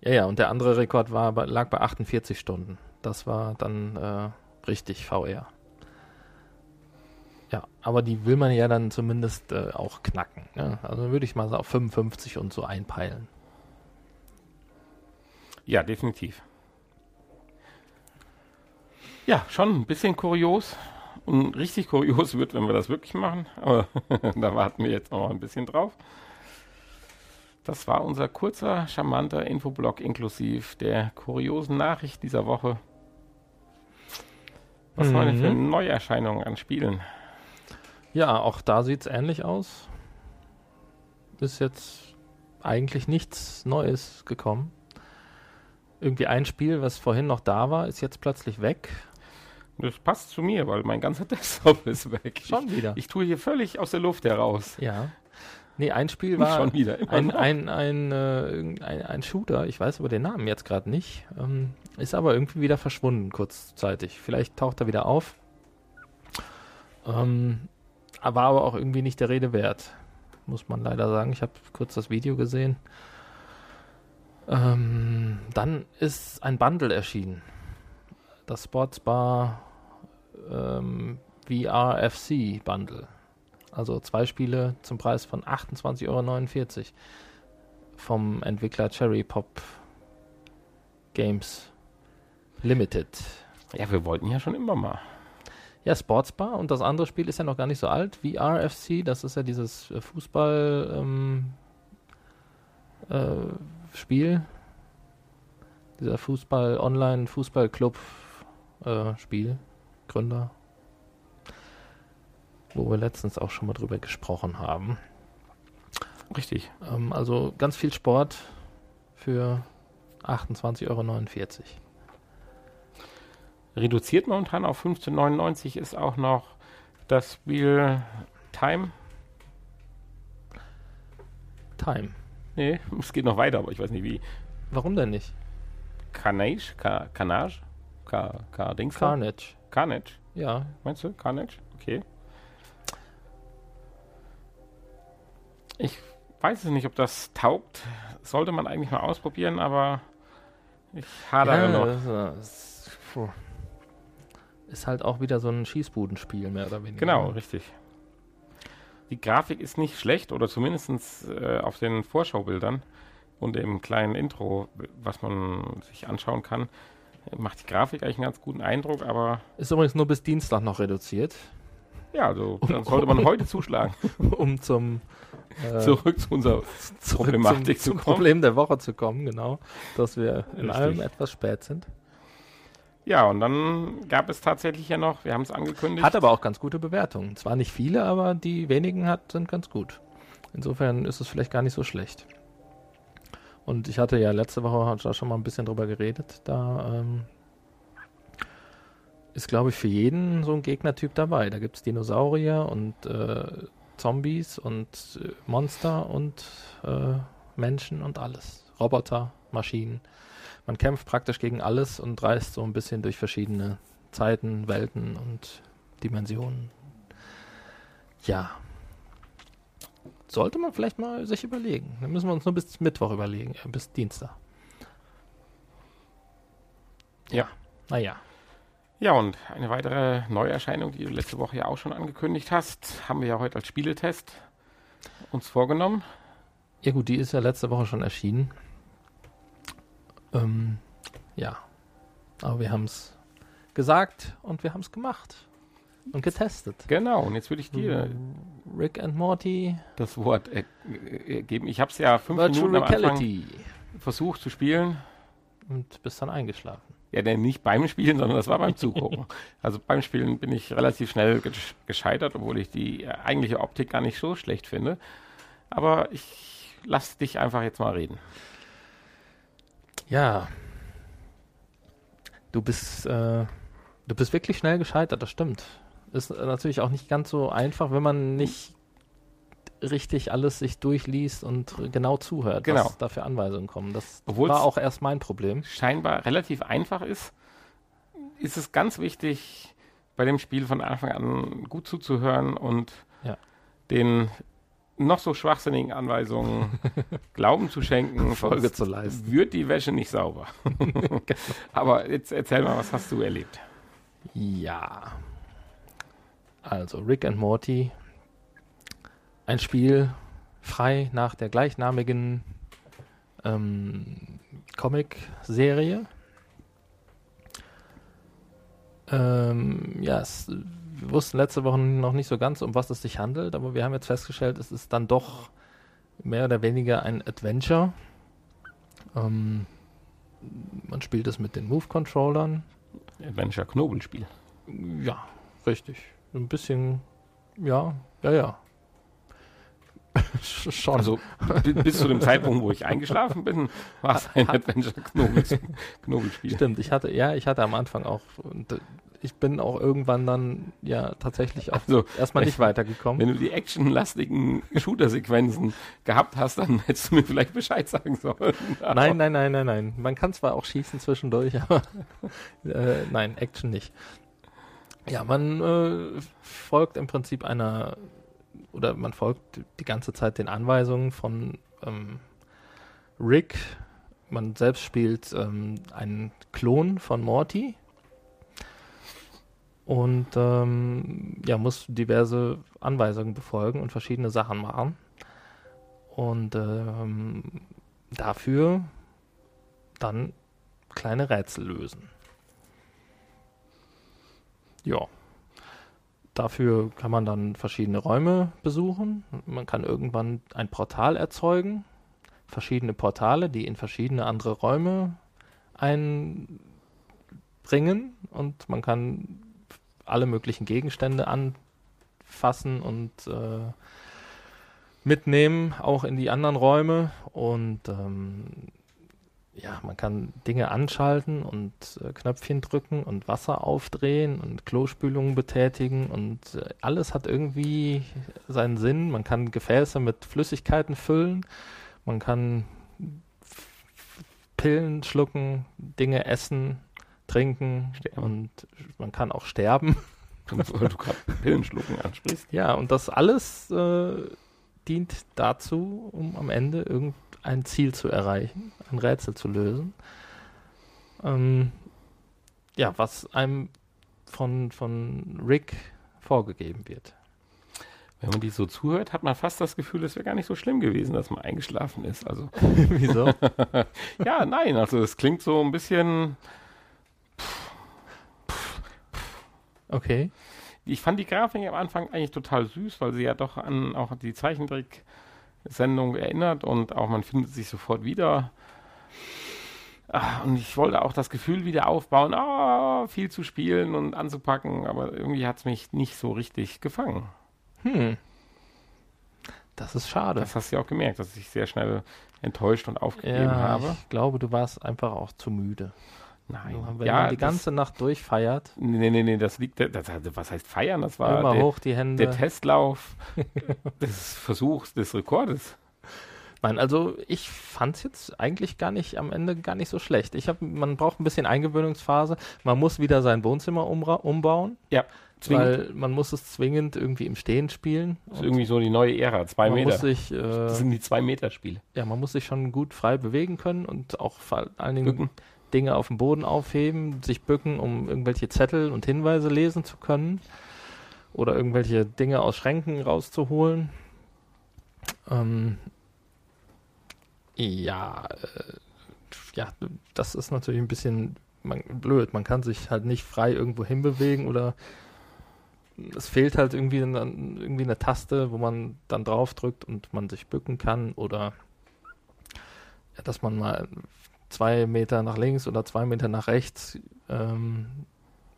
Ja, ja, und der andere Rekord war, lag bei 48 Stunden. Das war dann äh, richtig VR. Ja, aber die will man ja dann zumindest äh, auch knacken. Ne? Also würde ich mal so auf 55 und so einpeilen. Ja, definitiv. Ja, schon ein bisschen kurios. Und richtig kurios wird, wenn wir das wirklich machen. Aber <laughs> da warten wir jetzt noch ein bisschen drauf. Das war unser kurzer, charmanter Infoblock inklusive der kuriosen Nachricht dieser Woche. Was haben wir denn für Mhm. Neuerscheinungen an Spielen? Ja, auch da sieht es ähnlich aus. Ist jetzt eigentlich nichts Neues gekommen. Irgendwie ein Spiel, was vorhin noch da war, ist jetzt plötzlich weg. Das passt zu mir, weil mein ganzer <laughs> Desktop ist weg. Schon wieder. Ich, ich tue hier völlig aus der Luft heraus. Ja. Nee, ein Spiel <laughs> war Schon wieder. Ein, ein, ein, äh, ein, ein Shooter, ich weiß aber den Namen jetzt gerade nicht, ähm, ist aber irgendwie wieder verschwunden kurzzeitig. Vielleicht taucht er wieder auf. Ähm, war aber auch irgendwie nicht der Rede wert, muss man leider sagen. Ich habe kurz das Video gesehen. Ähm, dann ist ein Bundle erschienen. Das Sportsbar ähm, VR-FC Bundle. Also zwei Spiele zum Preis von 28,49 Euro vom Entwickler Cherry Pop Games Limited. Ja, wir wollten ja schon immer mal. Ja, Sportsbar und das andere Spiel ist ja noch gar nicht so alt. VRFC, das ist ja dieses äh, Fußball ähm, äh, Spiel. Dieser Fußball Online Fußball Club äh, Spiel Gründer. Wo wir letztens auch schon mal drüber gesprochen haben. Richtig. Ähm, also ganz viel Sport für 28,49 Euro. Reduziert momentan auf 15,99 ist auch noch das Spiel Time. Time. Nee, <laughs> es geht noch weiter, aber ich weiß nicht wie. Warum denn nicht? Carnage? Car Carnage? Car Car Dings? Carnage. Carnage? Ja, Meinst du? Carnage? Okay. Ich weiß es nicht, ob das taugt. Sollte man eigentlich mal ausprobieren, aber ich hadere noch. das, äh, ist, ist halt auch wieder so ein Schießbudenspiel, mehr oder weniger. Genau, richtig. Die Grafik ist nicht schlecht, oder zumindest äh, auf den Vorschaubildern und dem kleinen Intro, was man sich anschauen kann, macht die Grafik eigentlich einen ganz guten Eindruck, aber Ist übrigens nur bis Dienstag noch reduziert, ja, also dann sollte man <laughs> heute zuschlagen, um zum, äh, zurück zu unserer <laughs> zurück Problematik zum, zu zum kommen. Problem der Woche zu kommen, genau. Dass wir in Richtig. allem etwas spät sind. Ja, und dann gab es tatsächlich ja noch, wir haben es angekündigt, Hat aber auch ganz gute Bewertungen. Zwar nicht viele, aber die wenigen hat, sind ganz gut. Insofern ist es vielleicht gar nicht so schlecht. Und ich hatte ja letzte Woche schon mal ein bisschen drüber geredet. Da ähm, ist, glaube ich, für jeden so ein Gegnertyp dabei. Da gibt es Dinosaurier und äh, Zombies und äh, Monster und äh, Menschen und alles. Roboter, Maschinen. Man kämpft praktisch gegen alles und reist so ein bisschen durch verschiedene Zeiten, Welten und Dimensionen. Ja. Sollte man vielleicht mal sich überlegen. Dann müssen wir uns nur bis Mittwoch überlegen, äh, bis Dienstag. Ja. Naja. Ja, und eine weitere Neuerscheinung, die du letzte Woche ja auch schon angekündigt hast, haben wir ja heute als Spieletest uns vorgenommen. Ja gut, die ist ja letzte Woche schon erschienen. Ähm, ja. Aber wir haben es gesagt und wir haben es gemacht. Und getestet. Genau, und jetzt würde ich dir Rick and Morty das Wort äh, äh, geben. Ich habe es ja fünf Virtual Minuten am Anfang versucht zu spielen. Und bist dann eingeschlafen. Ja, denn nicht beim Spielen, sondern das war beim Zugucken. <laughs> also beim Spielen bin ich relativ schnell gesch- gescheitert, obwohl ich die äh, eigentliche Optik gar nicht so schlecht finde. Aber ich lass dich einfach jetzt mal reden. Ja. Du bist, äh, du bist wirklich schnell gescheitert, das stimmt. Ist natürlich auch nicht ganz so einfach, wenn man nicht richtig alles sich durchliest und genau zuhört, Genau. was da für Anweisungen kommen. Das Obwohl's- war auch erst mein Problem. scheinbar relativ einfach ist, ist es ganz wichtig, bei dem Spiel von Anfang an gut zuzuhören und Ja. den noch so schwachsinnigen Anweisungen <laughs> Glauben zu schenken. Folge zu leisten. Wird die Wäsche nicht sauber. <laughs> <laughs> Aber jetzt erzähl mal, was hast du erlebt? Ja. Also Rick and Morty. Ein Spiel frei nach der gleichnamigen ähm, Comic-Serie. Ähm, ja, es, wir wussten letzte Woche noch nicht so ganz, um was es sich handelt, aber wir haben jetzt festgestellt, es ist dann doch mehr oder weniger ein Adventure. Ähm, man spielt es mit den Move-Controllern. Adventure Knobelspiel. Ja, richtig. Ein bisschen, ja, ja, ja. <laughs> Schon. Also bi- bis zu dem Zeitpunkt, wo ich eingeschlafen bin, war es ein Adventure Knobel Knobelspiel. Stimmt, ich hatte, ja, ich hatte am Anfang auch, äh, ich bin auch irgendwann dann ja tatsächlich auch Also erstmal nicht weitergekommen. wenn du die actionlastigen Shooter-Sequenzen gehabt hast, dann hättest du mir vielleicht Bescheid sagen sollen. <laughs> Nein, nein, nein, nein, nein. Man kann zwar auch schießen zwischendurch, <laughs> aber äh, nein, Action nicht. Ja, man äh, folgt im Prinzip einer, oder man folgt die ganze Zeit den Anweisungen von ähm, Rick. Man selbst spielt ähm, einen Klon von Morty und ähm, ja, muss diverse Anweisungen befolgen und verschiedene Sachen machen. Und ähm, dafür dann kleine Rätsel lösen. Ja. Dafür kann man dann verschiedene Räume besuchen. Man kann irgendwann ein Portal erzeugen. Verschiedene Portale, die in verschiedene andere Räume einbringen. Und man kann alle möglichen Gegenstände anfassen und äh, mitnehmen, auch in die anderen Räume. Und ähm, ja, man kann Dinge anschalten und äh, Knöpfchen drücken und Wasser aufdrehen und Klospülungen betätigen und äh, alles hat irgendwie seinen Sinn. Man kann Gefäße mit Flüssigkeiten füllen, man kann Pillen schlucken, Dinge essen, trinken Sterben. und man kann auch sterben. Weil du gerade Pillenschlucken ansprichst. Ja, und das alles äh, dient dazu, um am Ende irgendein Ziel zu erreichen, ein Rätsel zu lösen. Ähm, ja, was einem von, von Rick vorgegeben wird. Wenn man die so zuhört, hat man fast das Gefühl, es wäre gar nicht so schlimm gewesen, dass man eingeschlafen ist. Also <laughs> <laughs> Wieso? ja, nein, also es klingt so ein bisschen. Okay. Ich fand die Grafik am Anfang eigentlich total süß, weil sie ja doch an auch die Zeichentrick-Sendung erinnert und auch man findet sich sofort wieder. Ah, Und ich wollte auch das Gefühl wieder aufbauen, ah, viel zu spielen und anzupacken, aber irgendwie hat es mich nicht so richtig gefangen. Hm. Das ist schade. Das hast du ja auch gemerkt, dass ich sehr schnell enttäuscht und aufgegeben ja, habe. ich glaube, du warst einfach auch zu müde. Nein. Wenn ja, man die das- ganze Nacht durchfeiert, Nee, nee, nee, das liegt, das, was heißt feiern? Das war immer der, hoch die Hände. der Testlauf <laughs> des Versuchs, des Rekordes. Nein, also ich fand es jetzt eigentlich gar nicht am Ende gar nicht so schlecht. Ich hab, man braucht ein bisschen Eingewöhnungsphase. Man muss wieder sein Wohnzimmer umbauen, Zwingend. weil man muss es zwingend irgendwie im Stehen spielen. Das ist irgendwie so die neue Ära, zwei man Meter. muss sich, äh, das sind die zwei Meter Spiele. ja, man muss sich schon gut frei bewegen können und auch vor allen Dingen Bücken. Dinge auf dem Boden aufheben, sich bücken, um irgendwelche Zettel und Hinweise lesen zu können oder irgendwelche Dinge aus Schränken rauszuholen. Ähm, ja, äh, ja, das ist natürlich ein bisschen man, blöd. Man kann sich halt nicht frei irgendwo hinbewegen oder es fehlt halt irgendwie, eine, irgendwie eine Taste, wo man dann drauf drückt und man sich bücken kann oder ja, dass man mal zwei Meter nach links oder zwei Meter nach rechts ähm,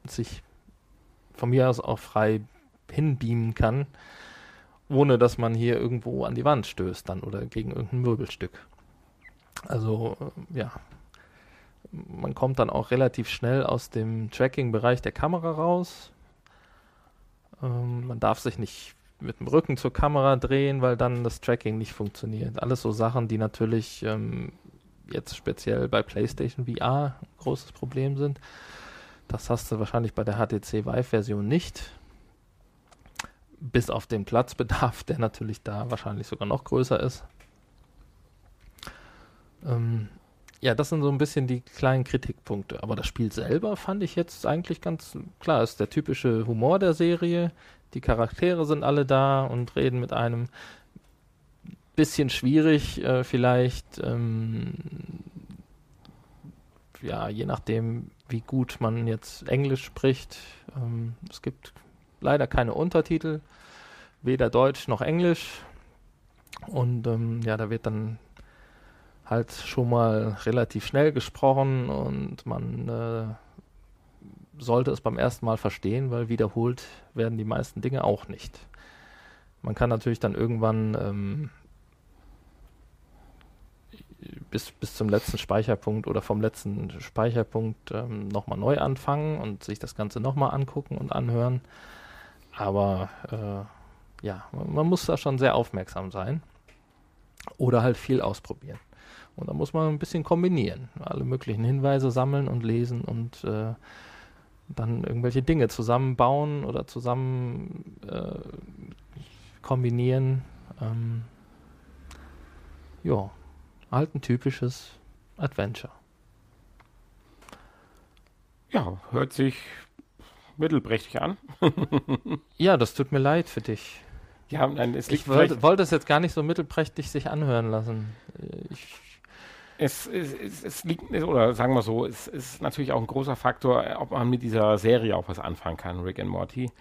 sich von mir aus auch frei hinbeamen kann, ohne dass man hier irgendwo an die Wand stößt dann oder gegen irgendein Möbelstück. Also äh, ja, man kommt dann auch relativ schnell aus dem Tracking-Bereich der Kamera raus. Ähm, man darf sich nicht mit dem Rücken zur Kamera drehen, weil dann das Tracking nicht funktioniert. Alles so Sachen, die natürlich ähm, jetzt speziell bei PlayStation VR ein großes Problem sind. Das hast du wahrscheinlich bei der HTC Vive-Version nicht. Bis auf den Platzbedarf, <laughs> der natürlich da wahrscheinlich sogar noch größer ist. Ähm, ja, das sind so ein bisschen die kleinen Kritikpunkte. Aber das Spiel selber fand ich jetzt eigentlich ganz klar. Ist der typische Humor der Serie. Die Charaktere sind alle da und reden mit einem. Bisschen schwierig, äh, vielleicht. Ähm, ja, je nachdem, wie gut man jetzt Englisch spricht. Ähm, es gibt leider keine Untertitel, weder Deutsch noch Englisch. Und ähm, ja, da wird dann halt schon mal relativ schnell gesprochen und man äh, sollte es beim ersten Mal verstehen, weil wiederholt werden die meisten Dinge auch nicht. Man kann natürlich dann irgendwann ähm, bis, bis zum letzten Speicherpunkt oder vom letzten Speicherpunkt ähm, nochmal neu anfangen und sich das Ganze nochmal angucken und anhören. Aber äh, ja, man, man muss da schon sehr aufmerksam sein oder halt viel ausprobieren. Und da muss man ein bisschen kombinieren. Alle möglichen Hinweise sammeln und lesen und äh, dann irgendwelche Dinge zusammenbauen oder zusammen äh, kombinieren. Ähm, ja, halt ein typisches Adventure. Ja, hört sich mittelprächtig an. <laughs> ja, das tut mir leid für dich. Ja, nein, es ich wollte, wollte es jetzt gar nicht so mittelprächtig sich anhören lassen. Ich es, es, es, es, liegt, oder sagen wir so, es ist natürlich auch ein großer Faktor, ob man mit dieser Serie auch was anfangen kann, Rick and Morty. <laughs>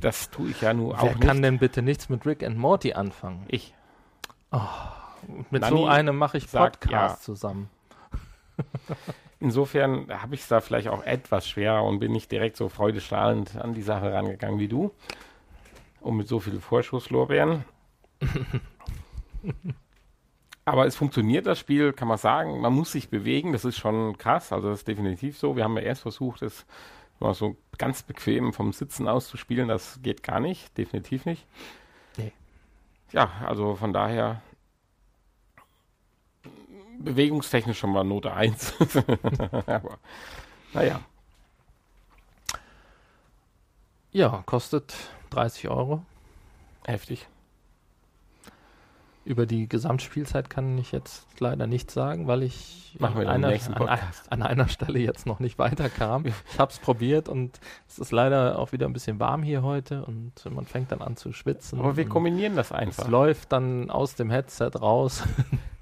Das tue ich ja nur Wer auch nicht. Wer kann denn bitte nichts mit Rick and Morty anfangen? Ich. Oh, mit Nanni so einem mache ich Podcast ja. zusammen. <laughs> Insofern habe ich es da vielleicht auch etwas schwerer und bin nicht direkt so freudestrahlend an die Sache rangegangen wie du. Und mit so viel Vorschusslorbeeren. <laughs> Aber es funktioniert das Spiel, kann man sagen. Man muss sich bewegen, das ist schon krass. Also das ist definitiv so. Wir haben ja erst versucht, es mal so ganz bequem vom Sitzen aus zu spielen. Das geht gar nicht, definitiv nicht. Nee. Ja, also von daher bewegungstechnisch schon mal Note 1. <laughs> Aber naja. Ja, kostet 30 Euro. Heftig. Über die Gesamtspielzeit kann ich jetzt leider nichts sagen, weil ich an einer, an, an, einer Stelle jetzt noch nicht weiterkam. Ich habe es probiert und es ist leider auch wieder ein bisschen warm hier heute und man fängt dann an zu schwitzen. Aber wir kombinieren das einfach. Es läuft dann aus dem Headset raus.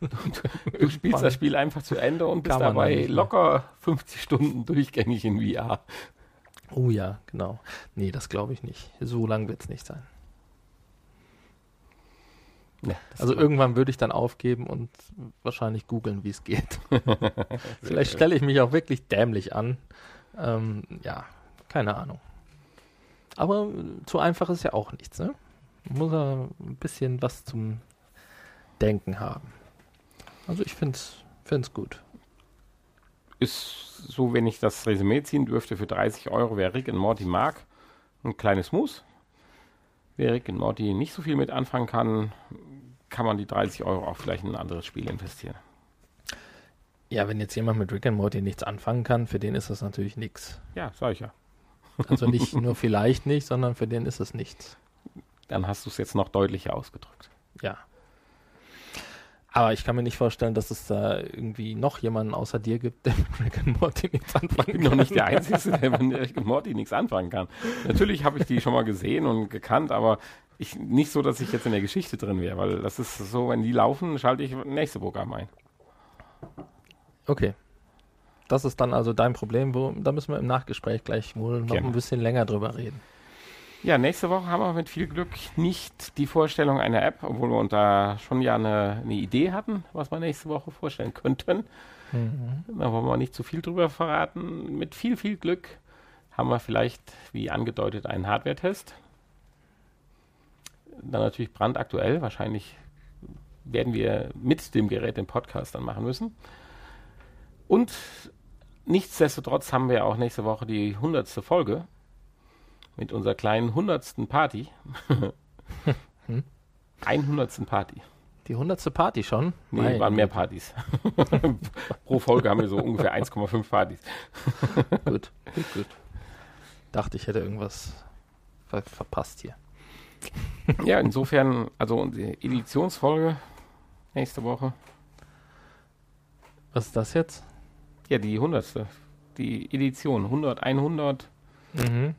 <laughs> du spielst das Spiel einfach zu Ende und bist dabei locker 50 Stunden durchgängig in VR. Oh ja, genau. Nee, das glaube ich nicht. So lang wird es nicht sein. Ja, also irgendwann würde ich dann aufgeben und wahrscheinlich googeln, wie es geht. <laughs> Vielleicht stelle ich mich auch wirklich dämlich an. Ähm, ja, keine Ahnung. Aber zu einfach ist ja auch nichts, ne? Muss ja ein bisschen was zum Denken haben. Also ich finde es gut. Ist so, wenn ich das Resümee ziehen dürfte, für 30 Euro, wer Rick und Morty mag, ein kleines Muss. Wer Rick und Morty nicht so viel mit anfangen kann, kann man die 30 Euro auch vielleicht in ein anderes Spiel investieren. Ja, wenn jetzt jemand mit Rick and Morty nichts anfangen kann, für den ist das natürlich nichts. Ja, sag ich ja. Also nicht <laughs> nur vielleicht nicht, sondern für den ist es nichts. Dann hast du es jetzt noch deutlicher ausgedrückt. Ja. Aber ich kann mir nicht vorstellen, dass es da irgendwie noch jemanden außer dir gibt, der mit Rick and Morty nichts anfangen kann. Ich bin noch nicht der Einzige, der mit Rick and Morty nichts anfangen kann. Natürlich habe ich die schon mal gesehen und gekannt, aber ich, nicht so, dass ich jetzt in der Geschichte drin wäre, weil das ist so, wenn die laufen, schalte ich nächste Programm ein. Okay. Das ist dann also dein Problem, wo, da müssen wir im Nachgespräch gleich wohl noch genau. ein bisschen länger drüber reden. Ja, nächste Woche haben wir mit viel Glück nicht die Vorstellung einer App, obwohl wir da schon ja eine, eine Idee hatten, was wir nächste Woche vorstellen könnten. Mhm. Da wollen wir nicht zu viel drüber verraten. Mit viel, viel Glück haben wir vielleicht, wie angedeutet, einen Hardware-Test dann natürlich brandaktuell. Wahrscheinlich werden wir mit dem Gerät den Podcast dann machen müssen. Und nichtsdestotrotz haben wir auch nächste Woche die 100. Folge mit unserer kleinen 100. Party. <laughs> hm? 100. Party. Die hundertste Party schon? Nee, Meine waren mehr Partys. <laughs> Pro Folge haben wir so ungefähr 1,5 Partys. <laughs> Gut, gut, gut. Dachte, ich hätte irgendwas ver verpasst hier. Ja, insofern, also unsere Editionsfolge nächste Woche. Was ist das jetzt? Ja, die hundertste. Die Edition 100, 100 Mhm.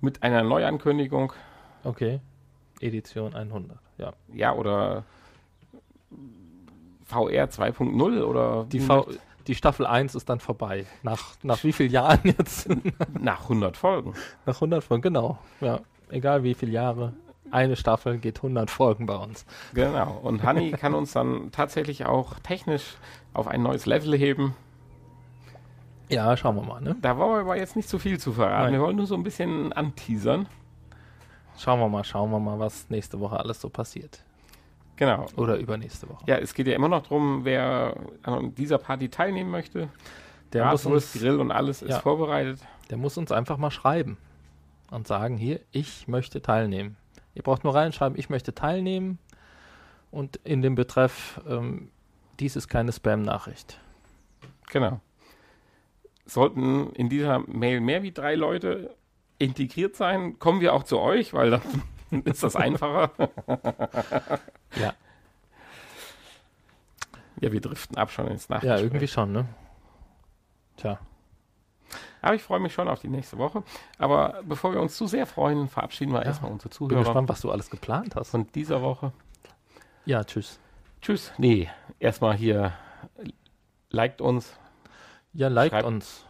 Mit einer Neuankündigung. Okay. Edition 100. Ja. Ja, oder VR 2.0 oder Die, v die Staffel 1 ist dann vorbei. Nach, nach wie vielen Jahren jetzt? <laughs> nach 100 Folgen. nach 100 Folgen, genau. Ja. Egal wie viele Jahre. Eine Staffel geht 100 Folgen bei uns. Genau. Und Hanni kann uns dann tatsächlich auch technisch auf ein neues Level heben. Ja, schauen wir mal, ne? Da wollen wir aber jetzt nicht zu viel zu verraten. Nein. Wir wollen nur so ein bisschen anteasern. Schauen wir mal, schauen wir mal, was nächste Woche alles so passiert. Genau. Oder übernächste Woche. Ja, es geht ja immer noch darum, wer an dieser Party teilnehmen möchte. Der, muss Bratwurst, uns, Grill und alles ist Ja. vorbereitet. der muss uns einfach mal schreiben und sagen, hier, ich möchte teilnehmen. Ihr braucht nur reinschreiben, ich möchte teilnehmen und in dem Betreff, ähm, dies ist keine Spam-Nachricht. Genau. Sollten in dieser Mail mehr wie drei Leute integriert sein, kommen wir auch zu euch, weil dann <laughs> ist das einfacher. Ja. Ja, wir driften ab schon ins Ja, Nachgespräch. irgendwie schon, ne? Tja. Aber ich freue mich schon auf die nächste Woche. Aber bevor wir uns zu sehr freuen, verabschieden wir Ja. erstmal unsere Bin Zuhörer gespannt, was du alles geplant hast. von dieser Woche. Ja, tschüss. Tschüss. Nee, erstmal hier liked uns. Ja, liked Schreib- uns.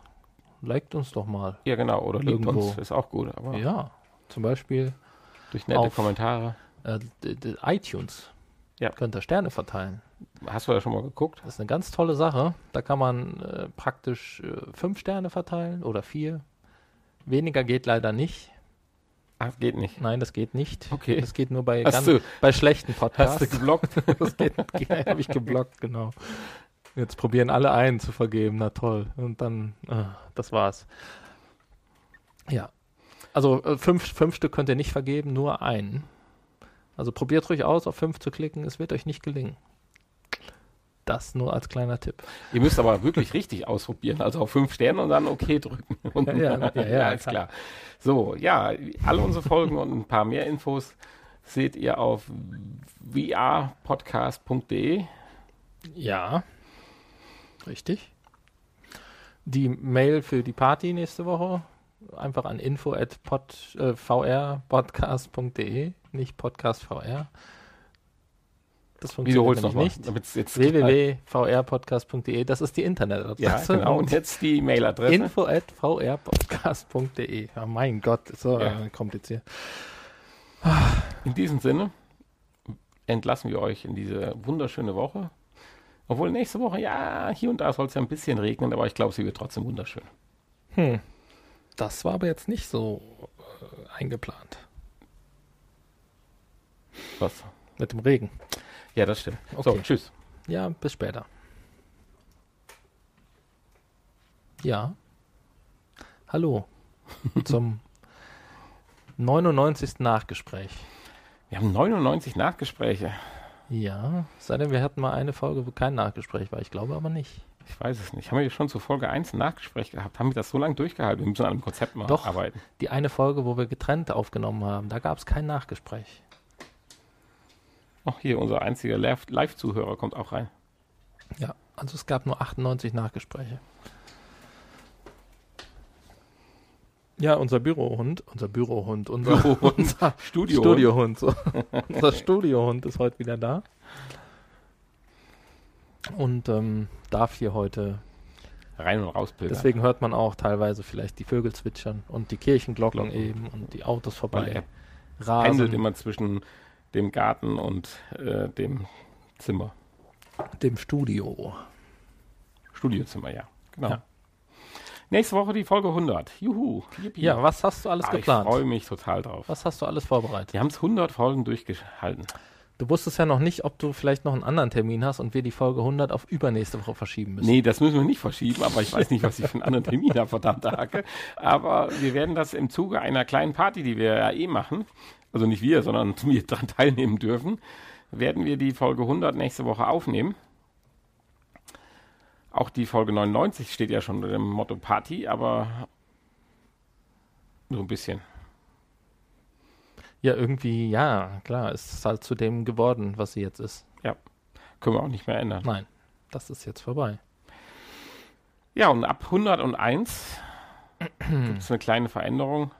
Liked uns doch mal. Ja, genau. Oder liebt Irgendwo. uns. Ist auch gut. Aber Ja, zum Beispiel durch nette Auf- Kommentare. äh, iTunes. Ja. Könnt ihr Sterne verteilen. Hast du da schon mal geguckt? Das ist eine ganz tolle Sache. Da kann man äh, praktisch äh, fünf Sterne verteilen oder vier. Weniger geht leider nicht. Ach, geht nicht. Nein, das geht nicht. Okay. Das geht nur bei, ganz, bei schlechten hast du Podcasts. geblockt? <laughs> das geht, <laughs> habe ich geblockt, genau. Jetzt probieren alle einen zu vergeben. Na toll. Und dann, äh, das war's. Ja. Also äh, fünf, fünf Stück könnt ihr nicht vergeben, nur einen. Also probiert ruhig aus, auf fünf zu klicken. Es wird euch nicht gelingen. Das nur als kleiner Tipp. Ihr müsst aber wirklich richtig ausprobieren. Also auf fünf Sterne und dann OK drücken. Und <laughs> Ja, ja, ja, ja, alles klar. So, ja, alle unsere Folgen und ein paar mehr Infos seht ihr auf vrpodcast.de. Ja. Richtig. Die Mail für die Party nächste Woche einfach an info at pod, äh, vrpodcast.de, nicht podcastvr. Das funktioniert nämlich nicht. www.vrpodcast.de, das ist die Internetadresse. Ja, genau. Und jetzt die Mailadresse. info at vrpodcast.de. Ja, mein Gott, so Ja. äh, kompliziert. In diesem Sinne entlassen wir euch in diese wunderschöne Woche. Obwohl nächste Woche, ja, hier und da soll es ja ein bisschen regnen, aber ich glaube, sie wird trotzdem wunderschön. Hm. Das war aber jetzt nicht so äh, eingeplant. Was? Mit dem Regen. Ja, das stimmt. So, Okay. tschüss. Ja, bis später. Ja. Hallo. <laughs> Zum 99. Nachgespräch. Wir haben 99 Nachgespräche. Ja, sei denn, wir hatten mal eine Folge, wo kein Nachgespräch war. Ich glaube aber nicht. Ich weiß es nicht. Haben wir schon zu Folge 1 ein Nachgespräch gehabt? Haben wir das so lange durchgehalten? Wir müssen an einem Konzept mal Doch. arbeiten. Die eine Folge, wo wir getrennt aufgenommen haben, da gab es kein Nachgespräch. Ach, hier, unser einziger Live- Live-Zuhörer kommt auch rein. Ja, also es gab nur 98 Nachgespräche. Ja, unser Bürohund, unser Bürohund, unser, Bürohund. unser Studio. Studiohund. So. <laughs> unser Studiohund ist heute wieder da. Und ähm, darf hier heute. Rein und raus pilgern. Deswegen hört man auch teilweise vielleicht die Vögel zwitschern und die Kirchenglocken Glocken. eben und die Autos Weil vorbei. er Rasen, pendelt immer zwischen dem Garten und äh, dem Zimmer. dem Studio. Studiozimmer, ja. Genau. Ja. Nächste Woche die Folge 100. Juhu. Yippie. Ja, was hast du alles Ah, geplant? Ich freue mich total drauf. Was hast du alles vorbereitet? Wir haben es 100 Folgen durchgehalten. Du wusstest ja noch nicht, ob du vielleicht noch einen anderen Termin hast und wir die Folge 100 auf übernächste Woche verschieben müssen. Nee, das müssen wir nicht verschieben, aber ich weiß nicht, was ich für einen anderen Termin habe, verdammte Hacke. Aber wir werden das im Zuge einer kleinen Party, die wir ja eh machen, also nicht wir, sondern <laughs> wir daran teilnehmen dürfen, werden wir die Folge 100 nächste Woche aufnehmen. Auch die Folge 99 steht ja schon unter dem Motto Party, aber so ein bisschen. Ja, irgendwie, ja, klar, es ist halt zu dem geworden, was sie jetzt ist. Können wir auch nicht mehr ändern. Nein, das ist jetzt vorbei. Ja, und ab 101 gibt es eine kleine Veränderung,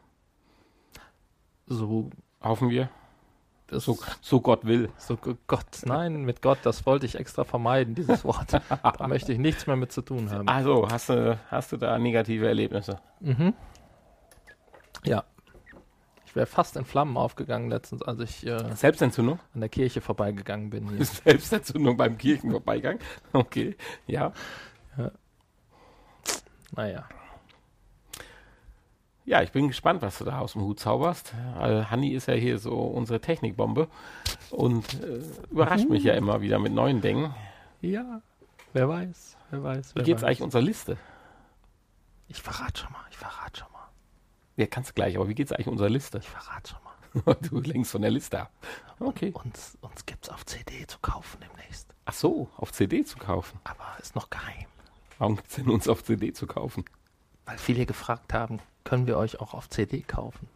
So, hoffen wir. So, so Gott will. so Gott, nein, mit Gott, das wollte ich extra vermeiden, dieses Wort. da möchte ich nichts mehr mit zu tun haben. Also, hast du, hast du da negative Erlebnisse? Mhm. Ja. Ich wäre fast in Flammen aufgegangen letztens, als ich äh, Selbstentzündung? an der Kirche vorbeigegangen bin. Hier. <laughs> Selbstentzündung beim Kirchenvorbeigang? Okay, ja. Naja. Ja, ich bin gespannt, was du da aus dem Hut zauberst. Äh, Hanni ist ja hier so unsere Technikbombe und äh, überrascht mich ja immer wieder mit neuen Dingen. Ja, wer weiß, wer weiß. Wie Wer geht's weiß. eigentlich unserer Liste? Ich verrate schon mal, ich verrate schon mal. Ja, kannst du gleich, aber wie geht's eigentlich unserer Liste? Ich verrate schon mal. <laughs> du lenkst von der Liste ab. Okay. Uns, uns gibt's auf CD zu kaufen demnächst. Ach so, auf CD zu kaufen. Aber ist noch geheim. Warum gibt's denn uns auf CD zu kaufen? Weil viele gefragt haben, können wir euch auch auf CD kaufen?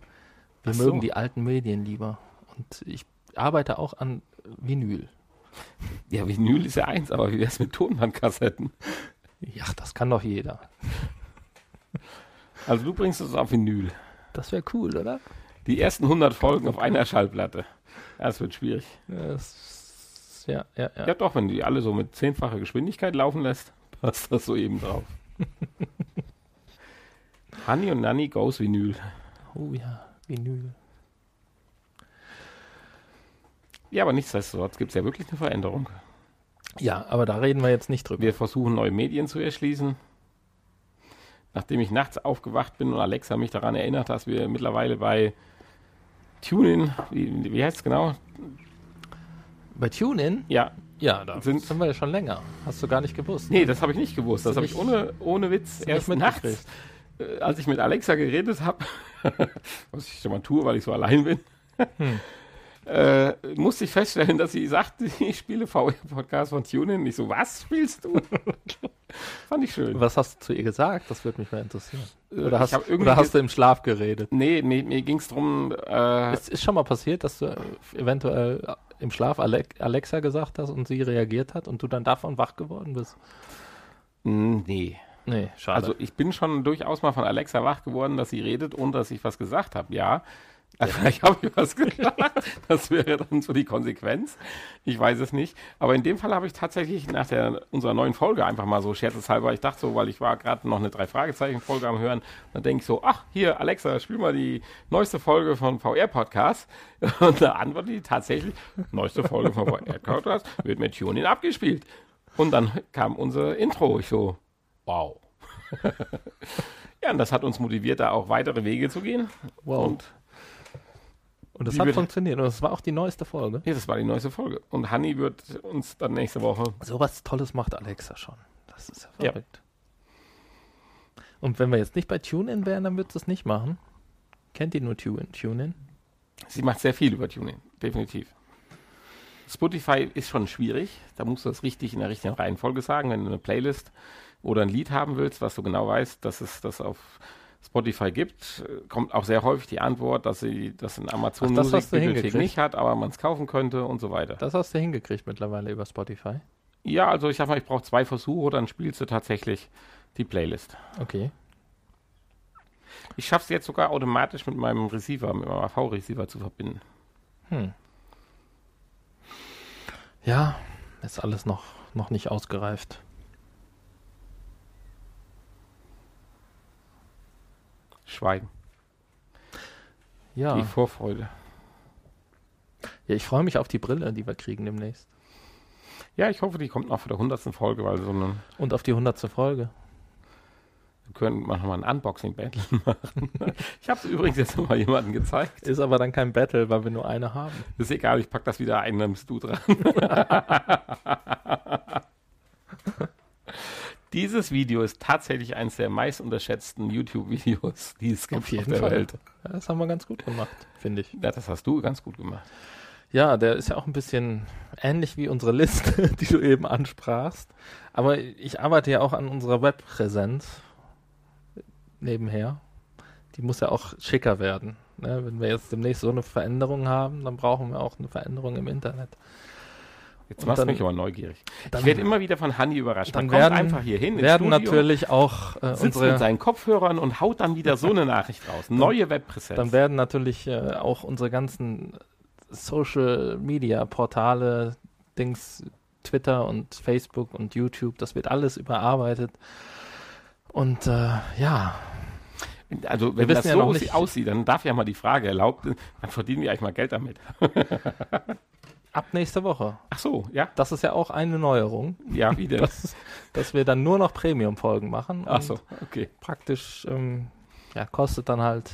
Wir so. mögen die alten Medien lieber. Und ich arbeite auch an Vinyl. Ja, Vinyl ist ja eins, aber wie wär's mit Tonbandkassetten? Ja, das kann doch jeder. Also du bringst es auf Vinyl. Das wäre cool, oder? Die ersten 100 Folgen auf einer Schallplatte. Das wird schwierig. Das, ja, ja, ja. Ja doch, wenn du die alle so mit zehnfacher Geschwindigkeit laufen lässt, <laughs> passt das so eben drauf. <laughs> Honey und Nanny goes Vinyl. Oh ja, Vinyl. Ja, aber nichtsdestotrotz gibt es ja wirklich eine Veränderung. Ja, aber da reden wir jetzt nicht drüber. Wir versuchen neue Medien zu erschließen. Nachdem ich nachts aufgewacht bin und Alexa mich daran erinnert, dass wir mittlerweile bei TuneIn, wie, wie heißt es genau? Bei TuneIn? Ja, Ja, da Sind- sind, wir ja schon länger. Hast du gar nicht gewusst. nee, das habe ich nicht gewusst. Das habe ich ohne, ohne Witz erst nachts? Äh, als ich mit Alexa geredet habe, <laughs> was ich schon mal tue, weil ich so allein bin, Hm. <laughs> äh, musste ich feststellen, dass sie sagt, <laughs> ich spiele VR-Podcast von TuneIn. Ich so, was spielst du? Fand ich schön. Was hast du zu ihr gesagt? Das würde mich mal interessieren. Äh, Oder hast, oder hast du im Schlaf geredet? Nee, mir, mir ging es darum, äh, Es ist schon mal passiert, dass du äh, eventuell im Schlaf Ale Alexa gesagt hast und sie reagiert hat und du dann davon wach geworden bist? nee. Nee, schade. Also ich bin schon durchaus mal von Alexa wach geworden, dass sie redet, ohne dass ich was gesagt habe. Ja, also vielleicht habe ich was gesagt. Das wäre dann so die Konsequenz. Ich weiß es nicht. Aber in dem Fall habe ich tatsächlich nach der, unserer neuen Folge einfach mal so scherzeshalber, ich dachte so, weil ich war gerade noch eine Drei-Fragezeichen-Folge am Hören, dann denke ich so, ach, hier, Alexa, spiel mal die neueste Folge von VR-Podcast. <laughs> Und da antwortet die tatsächlich, neueste Folge von VR-Podcast wird mit TuneIn abgespielt. Und dann kam unser Intro. Ich so, wow. <laughs> ja, und das hat uns motiviert, da auch weitere Wege zu gehen. wow. Und Und das hat wird- funktioniert. Und das war auch die neueste Folge. ja, das war die neueste Folge. Und Hanni wird uns dann nächste Woche. So was Tolles macht Alexa schon. Das ist ja Ja. verrückt. Und wenn wir jetzt nicht bei TuneIn wären, dann würdest du es nicht machen. Kennt ihr nur TuneIn? TuneIn? Sie macht sehr viel über Tuning, definitiv. Spotify ist schon schwierig. Da musst du das richtig in der richtigen Reihenfolge sagen. Wenn du eine Playlist oder ein Lied haben willst, was du genau weißt, dass es das auf Spotify gibt, kommt auch sehr häufig die Antwort, dass sie das in Amazon Ach, das Music hast du Bibliothek hingekriegt. nicht hat, aber man es kaufen könnte und so weiter. Das hast du hingekriegt mittlerweile über Spotify. Ja, also ich sag mal, ich brauche zwei Versuche, dann spielst du tatsächlich die Playlist. Okay. Ich schaffe es jetzt sogar automatisch mit meinem Receiver, mit meinem AV-Receiver zu verbinden. Hm. Ja, ist alles noch, noch nicht ausgereift. Schweigen. Ja. Die Vorfreude. ja, ich freue mich auf die Brille, die wir kriegen demnächst. Ja, ich hoffe, die kommt noch für der 100. Folge, weil so eine, Und auf die 100. Folge. wir können mal ein Unboxing-Battle <laughs> machen. ich habe es übrigens jetzt noch mal jemandem gezeigt. Ist aber dann kein Battle, weil wir nur eine haben. Ist egal, ich pack das wieder ein, dann bist du dran. <laughs> <laughs> Dieses Video ist tatsächlich eines der meist unterschätzten YouTube-Videos, die es gibt Auf jeden der Fall. Welt. Ja, das haben wir ganz gut gemacht, finde ich. Ja, das hast du ganz gut gemacht. Ja, der ist ja auch ein bisschen ähnlich wie unsere Liste, <laughs> die du eben ansprachst. Aber ich arbeite ja auch an unserer Webpräsenz nebenher. Die muss ja auch schicker werden. Ne? Wenn wir jetzt demnächst so eine Veränderung haben, dann brauchen wir auch eine Veränderung im Internet. Jetzt Und machst du mich aber neugierig. Ich werde immer wieder von Hanni überrascht. dann Man kommt werden, einfach hier hin werden Studio, natürlich auch äh, sitzt mit unsere, seinen Kopfhörern und haut dann wieder so eine Nachricht raus. Neue Webpräsenz. dann werden natürlich äh, auch unsere ganzen Social Media Portale, Dings, Twitter und Facebook und YouTube, das wird alles überarbeitet. Und äh, ja, also Wir wenn wissen das ja so aussieht, dann darf ja mal die Frage erlaubt, dann verdienen wir eigentlich mal Geld damit. <laughs> ab nächste Woche. Ach so, ja, Das ist ja auch eine Neuerung, ja, wie denn? dass, dass wir dann nur noch Premium-Folgen machen. Ach so, okay. Praktisch, ähm, ja, kostet dann halt,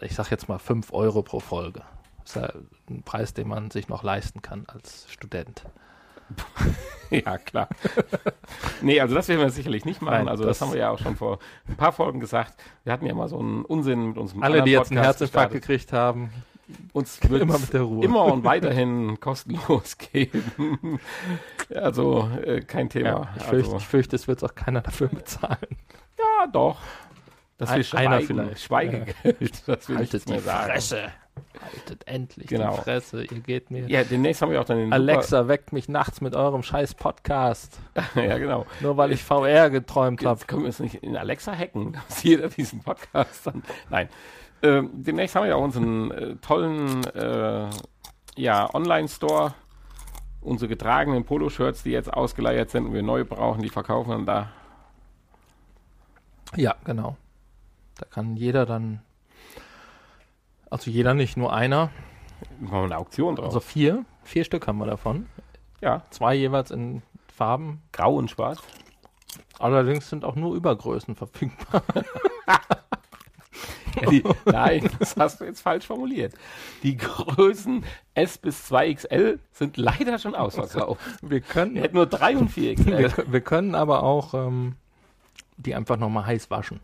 ich sag jetzt mal 5 Euro pro Folge. ist ja ein Preis, den man sich noch leisten kann als Student. <laughs> Ja, klar. nee, also das werden wir sicherlich nicht machen. Nein, also das, das- haben wir ja auch schon vor ein paar Folgen gesagt. Wir hatten ja mal so einen Unsinn mit unserem Alle, die jetzt einen Herzinfarkt gestartet. gekriegt haben, Uns wird <laughs> immer mit der Ruhe. immer und <laughs> weiterhin kostenlos geben. <laughs> also äh, kein Thema. Ja, ich, fürchte, also, ich fürchte, es wird auch keiner dafür bezahlen. ja, doch. Dass Ein- wir einer schweigen, vielleicht. Schweigegeld, das will ich Haltet nicht mehr die sagen. Fresse. Haltet endlich Genau. die Fresse. Ihr geht mir. Ja, demnächst haben wir auch dann den Alexa, weckt mich nachts mit eurem scheiß Podcast. Super, ja, genau. Nur weil ich VR geträumt habe. Jetzt können wir uns nicht in Alexa hacken, dass jeder diesen Podcast dann. Nein. Ähm, demnächst haben wir ja auch unseren äh, tollen äh, ja, Online-Store. Unsere getragenen Poloshirts, die jetzt ausgeleiert sind und wir neu brauchen, die verkaufen dann da. Ja, genau. Da kann jeder dann, also jeder nicht, nur einer, Machen wir eine Auktion drauf. also vier, vier Stück haben wir davon. ja, Zwei jeweils in Farben. grau und schwarz. Allerdings sind auch nur Übergrößen verfügbar. <laughs> Die, <laughs> nein, das hast du jetzt falsch formuliert. Die Größen S bis 2XL sind leider schon ausverkauft. <laughs> Wir können, Wir hätten nur 3 und 4XL. wir, wir können aber auch ähm, die einfach nochmal heiß waschen.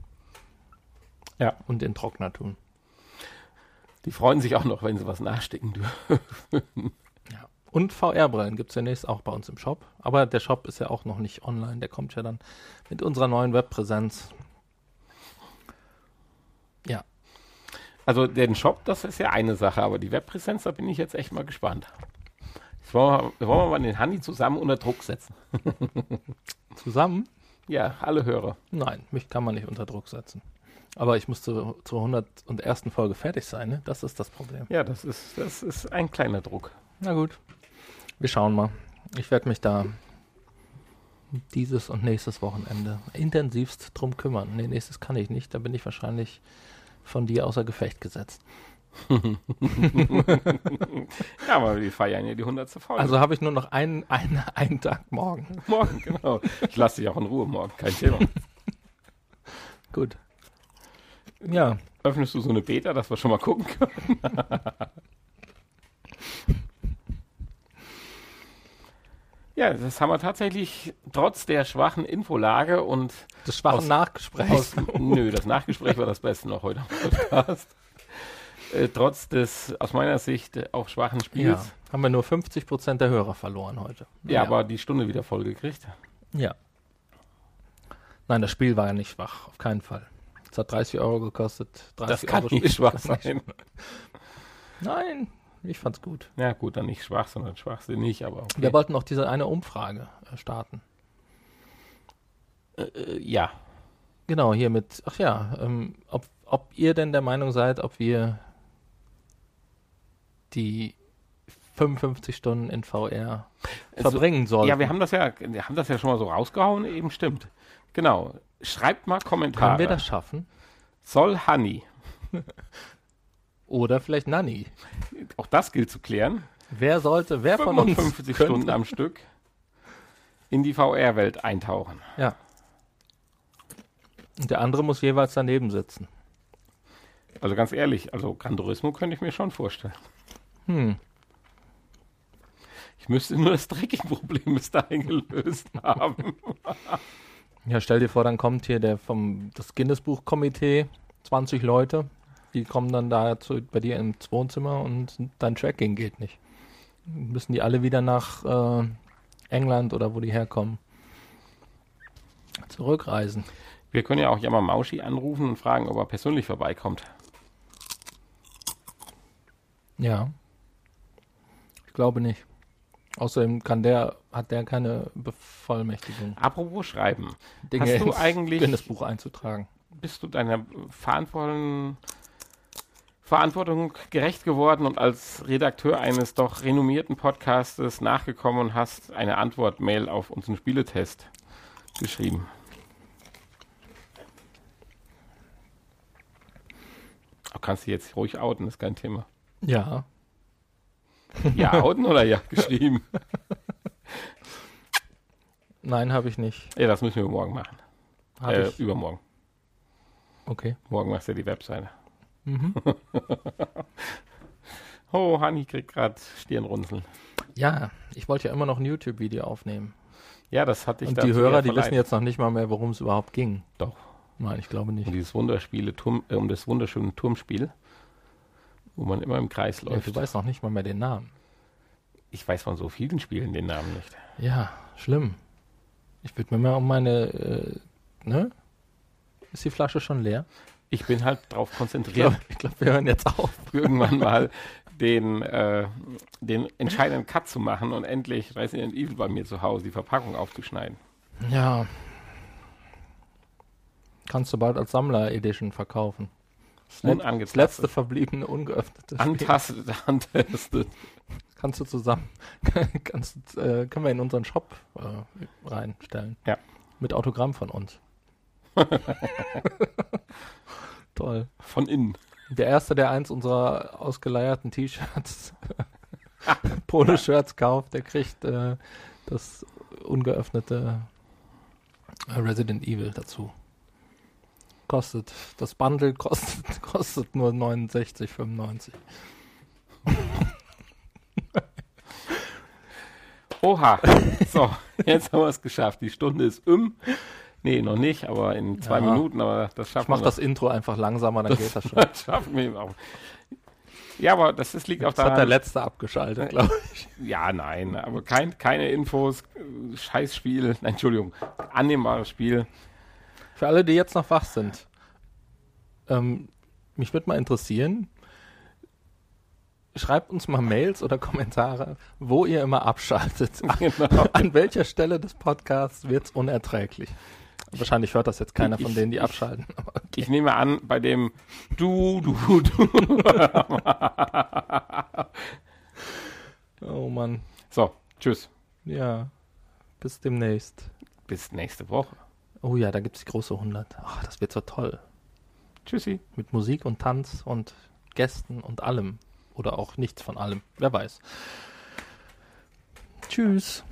Ja. Und in Trockner tun. Die freuen sich auch noch, wenn sie was nachstecken dürfen. <laughs> Ja. Und VR-Brillen gibt es demnächst auch bei uns im Shop. Aber der Shop ist ja auch noch nicht online. Der kommt ja dann mit unserer neuen Webpräsenz. Ja. Also den Shop, das ist ja eine Sache, aber die Webpräsenz, da bin ich jetzt echt mal gespannt. Jetzt wollen wir, wollen wir mal den Handy zusammen unter Druck setzen. <laughs> Zusammen? Ja, alle Hörer. Nein, mich kann man nicht unter Druck setzen. Aber ich muss zu, zur 101. Folge fertig sein, ne? Das ist das Problem. Ja, das ist, das ist ein kleiner Druck. Na gut. Wir schauen mal. Ich werde mich da dieses und nächstes Wochenende intensivst drum kümmern. Nee, nächstes kann ich nicht. Da bin ich wahrscheinlich von dir außer Gefecht gesetzt. <laughs> Ja, aber wir feiern ja die 100. Folge. Also habe ich nur noch einen, einen, einen Tag morgen. <laughs> morgen, genau. Ich lasse dich auch in Ruhe morgen, kein Thema. <laughs> Gut. Ja, Öffnest du so eine Beta, dass wir schon mal gucken können? Ja, das haben wir tatsächlich trotz der schwachen Infolage und das schwache Aus- Nachgespräch. aus, nö, das Nachgespräch war das Beste noch heute am Podcast. Äh, trotz des aus meiner Sicht äh, auch schwachen ja, Spiels. haben wir nur 50 Prozent der Hörer verloren heute. Ja, aber die Stunde wieder voll gekriegt. Ja. Nein, das Spiel war ja nicht schwach, auf keinen Fall. Es hat 30 Euro gekostet. 30 Das kann Euro nicht schwach sein. Nein, ich fand's gut. Ja, gut, dann nicht schwach, sondern schwachsinnig, aber okay. Wir wollten noch diese eine Umfrage äh, starten. äh, ja, Genau, hier mit, ach ja, ähm, ob, ob ihr denn der Meinung seid, ob wir die 55 Stunden in VR Also, verbringen sollten. ja, wir haben das ja, wir haben das ja schon mal so rausgehauen, eben stimmt. Genau. Schreibt mal Kommentare. Können wir das schaffen? Soll Honey, <laughs> Oder vielleicht Nanny. auch das gilt zu klären, Wer sollte, wer von uns 55 könnte- Stunden am Stück in die VR-Welt eintauchen. Ja. Und der andere muss jeweils daneben sitzen. Also ganz ehrlich, also Gran Turismo könnte ich mir schon vorstellen. Hm. Ich müsste nur das Tracking-Problem bis dahin gelöst haben. Ja, stell dir vor, dann kommt hier der vom das Guinness-Buch-Komitee, 20 Leute, Die kommen dann da zu, bei dir ins Wohnzimmer und dein Tracking geht nicht. Müssen die alle wieder nach äh, England oder wo die herkommen zurückreisen. Wir können ja auch Yamamaushi anrufen und fragen, ob er persönlich vorbeikommt. Ja. Ich glaube nicht. Außerdem kann der, hat der keine Bevollmächtigung, Apropos Schreiben. Dinge Hast du eigentlich- Guinness-Buch einzutragen. Bist du deiner Verantwortung, Verantwortung gerecht geworden und als Redakteur eines doch renommierten Podcastes nachgekommen und hast eine Antwort-Mail auf unseren Spieletest geschrieben? Du kannst dich jetzt ruhig outen, ist kein Thema. Ja. Ja, outen oder ja <laughs> geschrieben? Nein, habe ich nicht. Ja, das müssen wir morgen machen. Äh, ich. übermorgen. Okay. Morgen machst du die Webseite. Mhm. <laughs> Oh, Hani kriegt gerade Stirnrunzeln. Ja, ich wollte ja immer noch ein YouTube-Video aufnehmen. Ja, das hatte ich Und die Hörer, ja die wissen jetzt noch nicht mal mehr, worum es überhaupt ging. Doch. Nein, ich glaube nicht. um dieses Wunderspiele, Turm, äh, um das wunderschöne Turmspiel, wo man immer im Kreis Ja, läuft. du weißt noch nicht mal mehr den Namen. ich weiß von so vielen Spielen den Namen nicht. Ja, schlimm. Ich würde mir mal um meine, äh, ne? Ist die Flasche schon leer? Ich bin halt darauf Ich konzentriert, glaube, ich glaub, wir hören jetzt auf. <laughs> irgendwann mal den, äh, den entscheidenden Cut zu machen und endlich Resident Evil bei mir zu Hause die Verpackung aufzuschneiden. Ja. Kannst du bald als Sammler-Edition verkaufen. Das, letzte verbliebene ungeöffnete. Antastet, <laughs> antestet. Kannst du zusammen, <laughs> kannst, äh, können wir in unseren Shop äh, reinstellen. Ja. Mit Autogramm von uns. <laughs> Toll. Von innen. Der erste, der eins unserer ausgeleierten T-Shirts, <laughs> Polo-Shirts kauft, der kriegt äh, das ungeöffnete äh, Resident Evil dazu. Kostet, das Bundle kostet, <laughs> kostet nur 69,95. Oha. So, jetzt haben wir es geschafft. Die Stunde ist um. Nee, noch nicht, aber in zwei Ja. Minuten, aber das Ich schaffen mach das Intro einfach langsamer, dann geht das <laughs> schon. Das schaffen wir auch. Ja, aber das, das liegt auch Das hat der daran. letzte abgeschaltet, glaube ich. <laughs> Ja, nein, aber kein, keine Infos. Scheißspiel. Nein, Entschuldigung. Annehmbares Spiel. Für alle, die jetzt noch wach sind, ähm, mich würde mal interessieren, schreibt uns mal Mails oder Kommentare, wo ihr immer abschaltet. <laughs> Genau. An welcher Stelle des Podcasts wird es unerträglich? Wahrscheinlich hört das jetzt keiner von Ich- denen, die abschalten. <laughs> Ich nehme an, bei dem Du, Du, Du. <laughs> Oh Mann. So, tschüss. Ja. Bis demnächst. Bis nächste Woche. Oh ja, da gibt es die große 100. Ach, das wird so toll. Tschüssi. Mit Musik und Tanz und Gästen und allem. Oder auch nichts von allem. Wer weiß. Tschüss.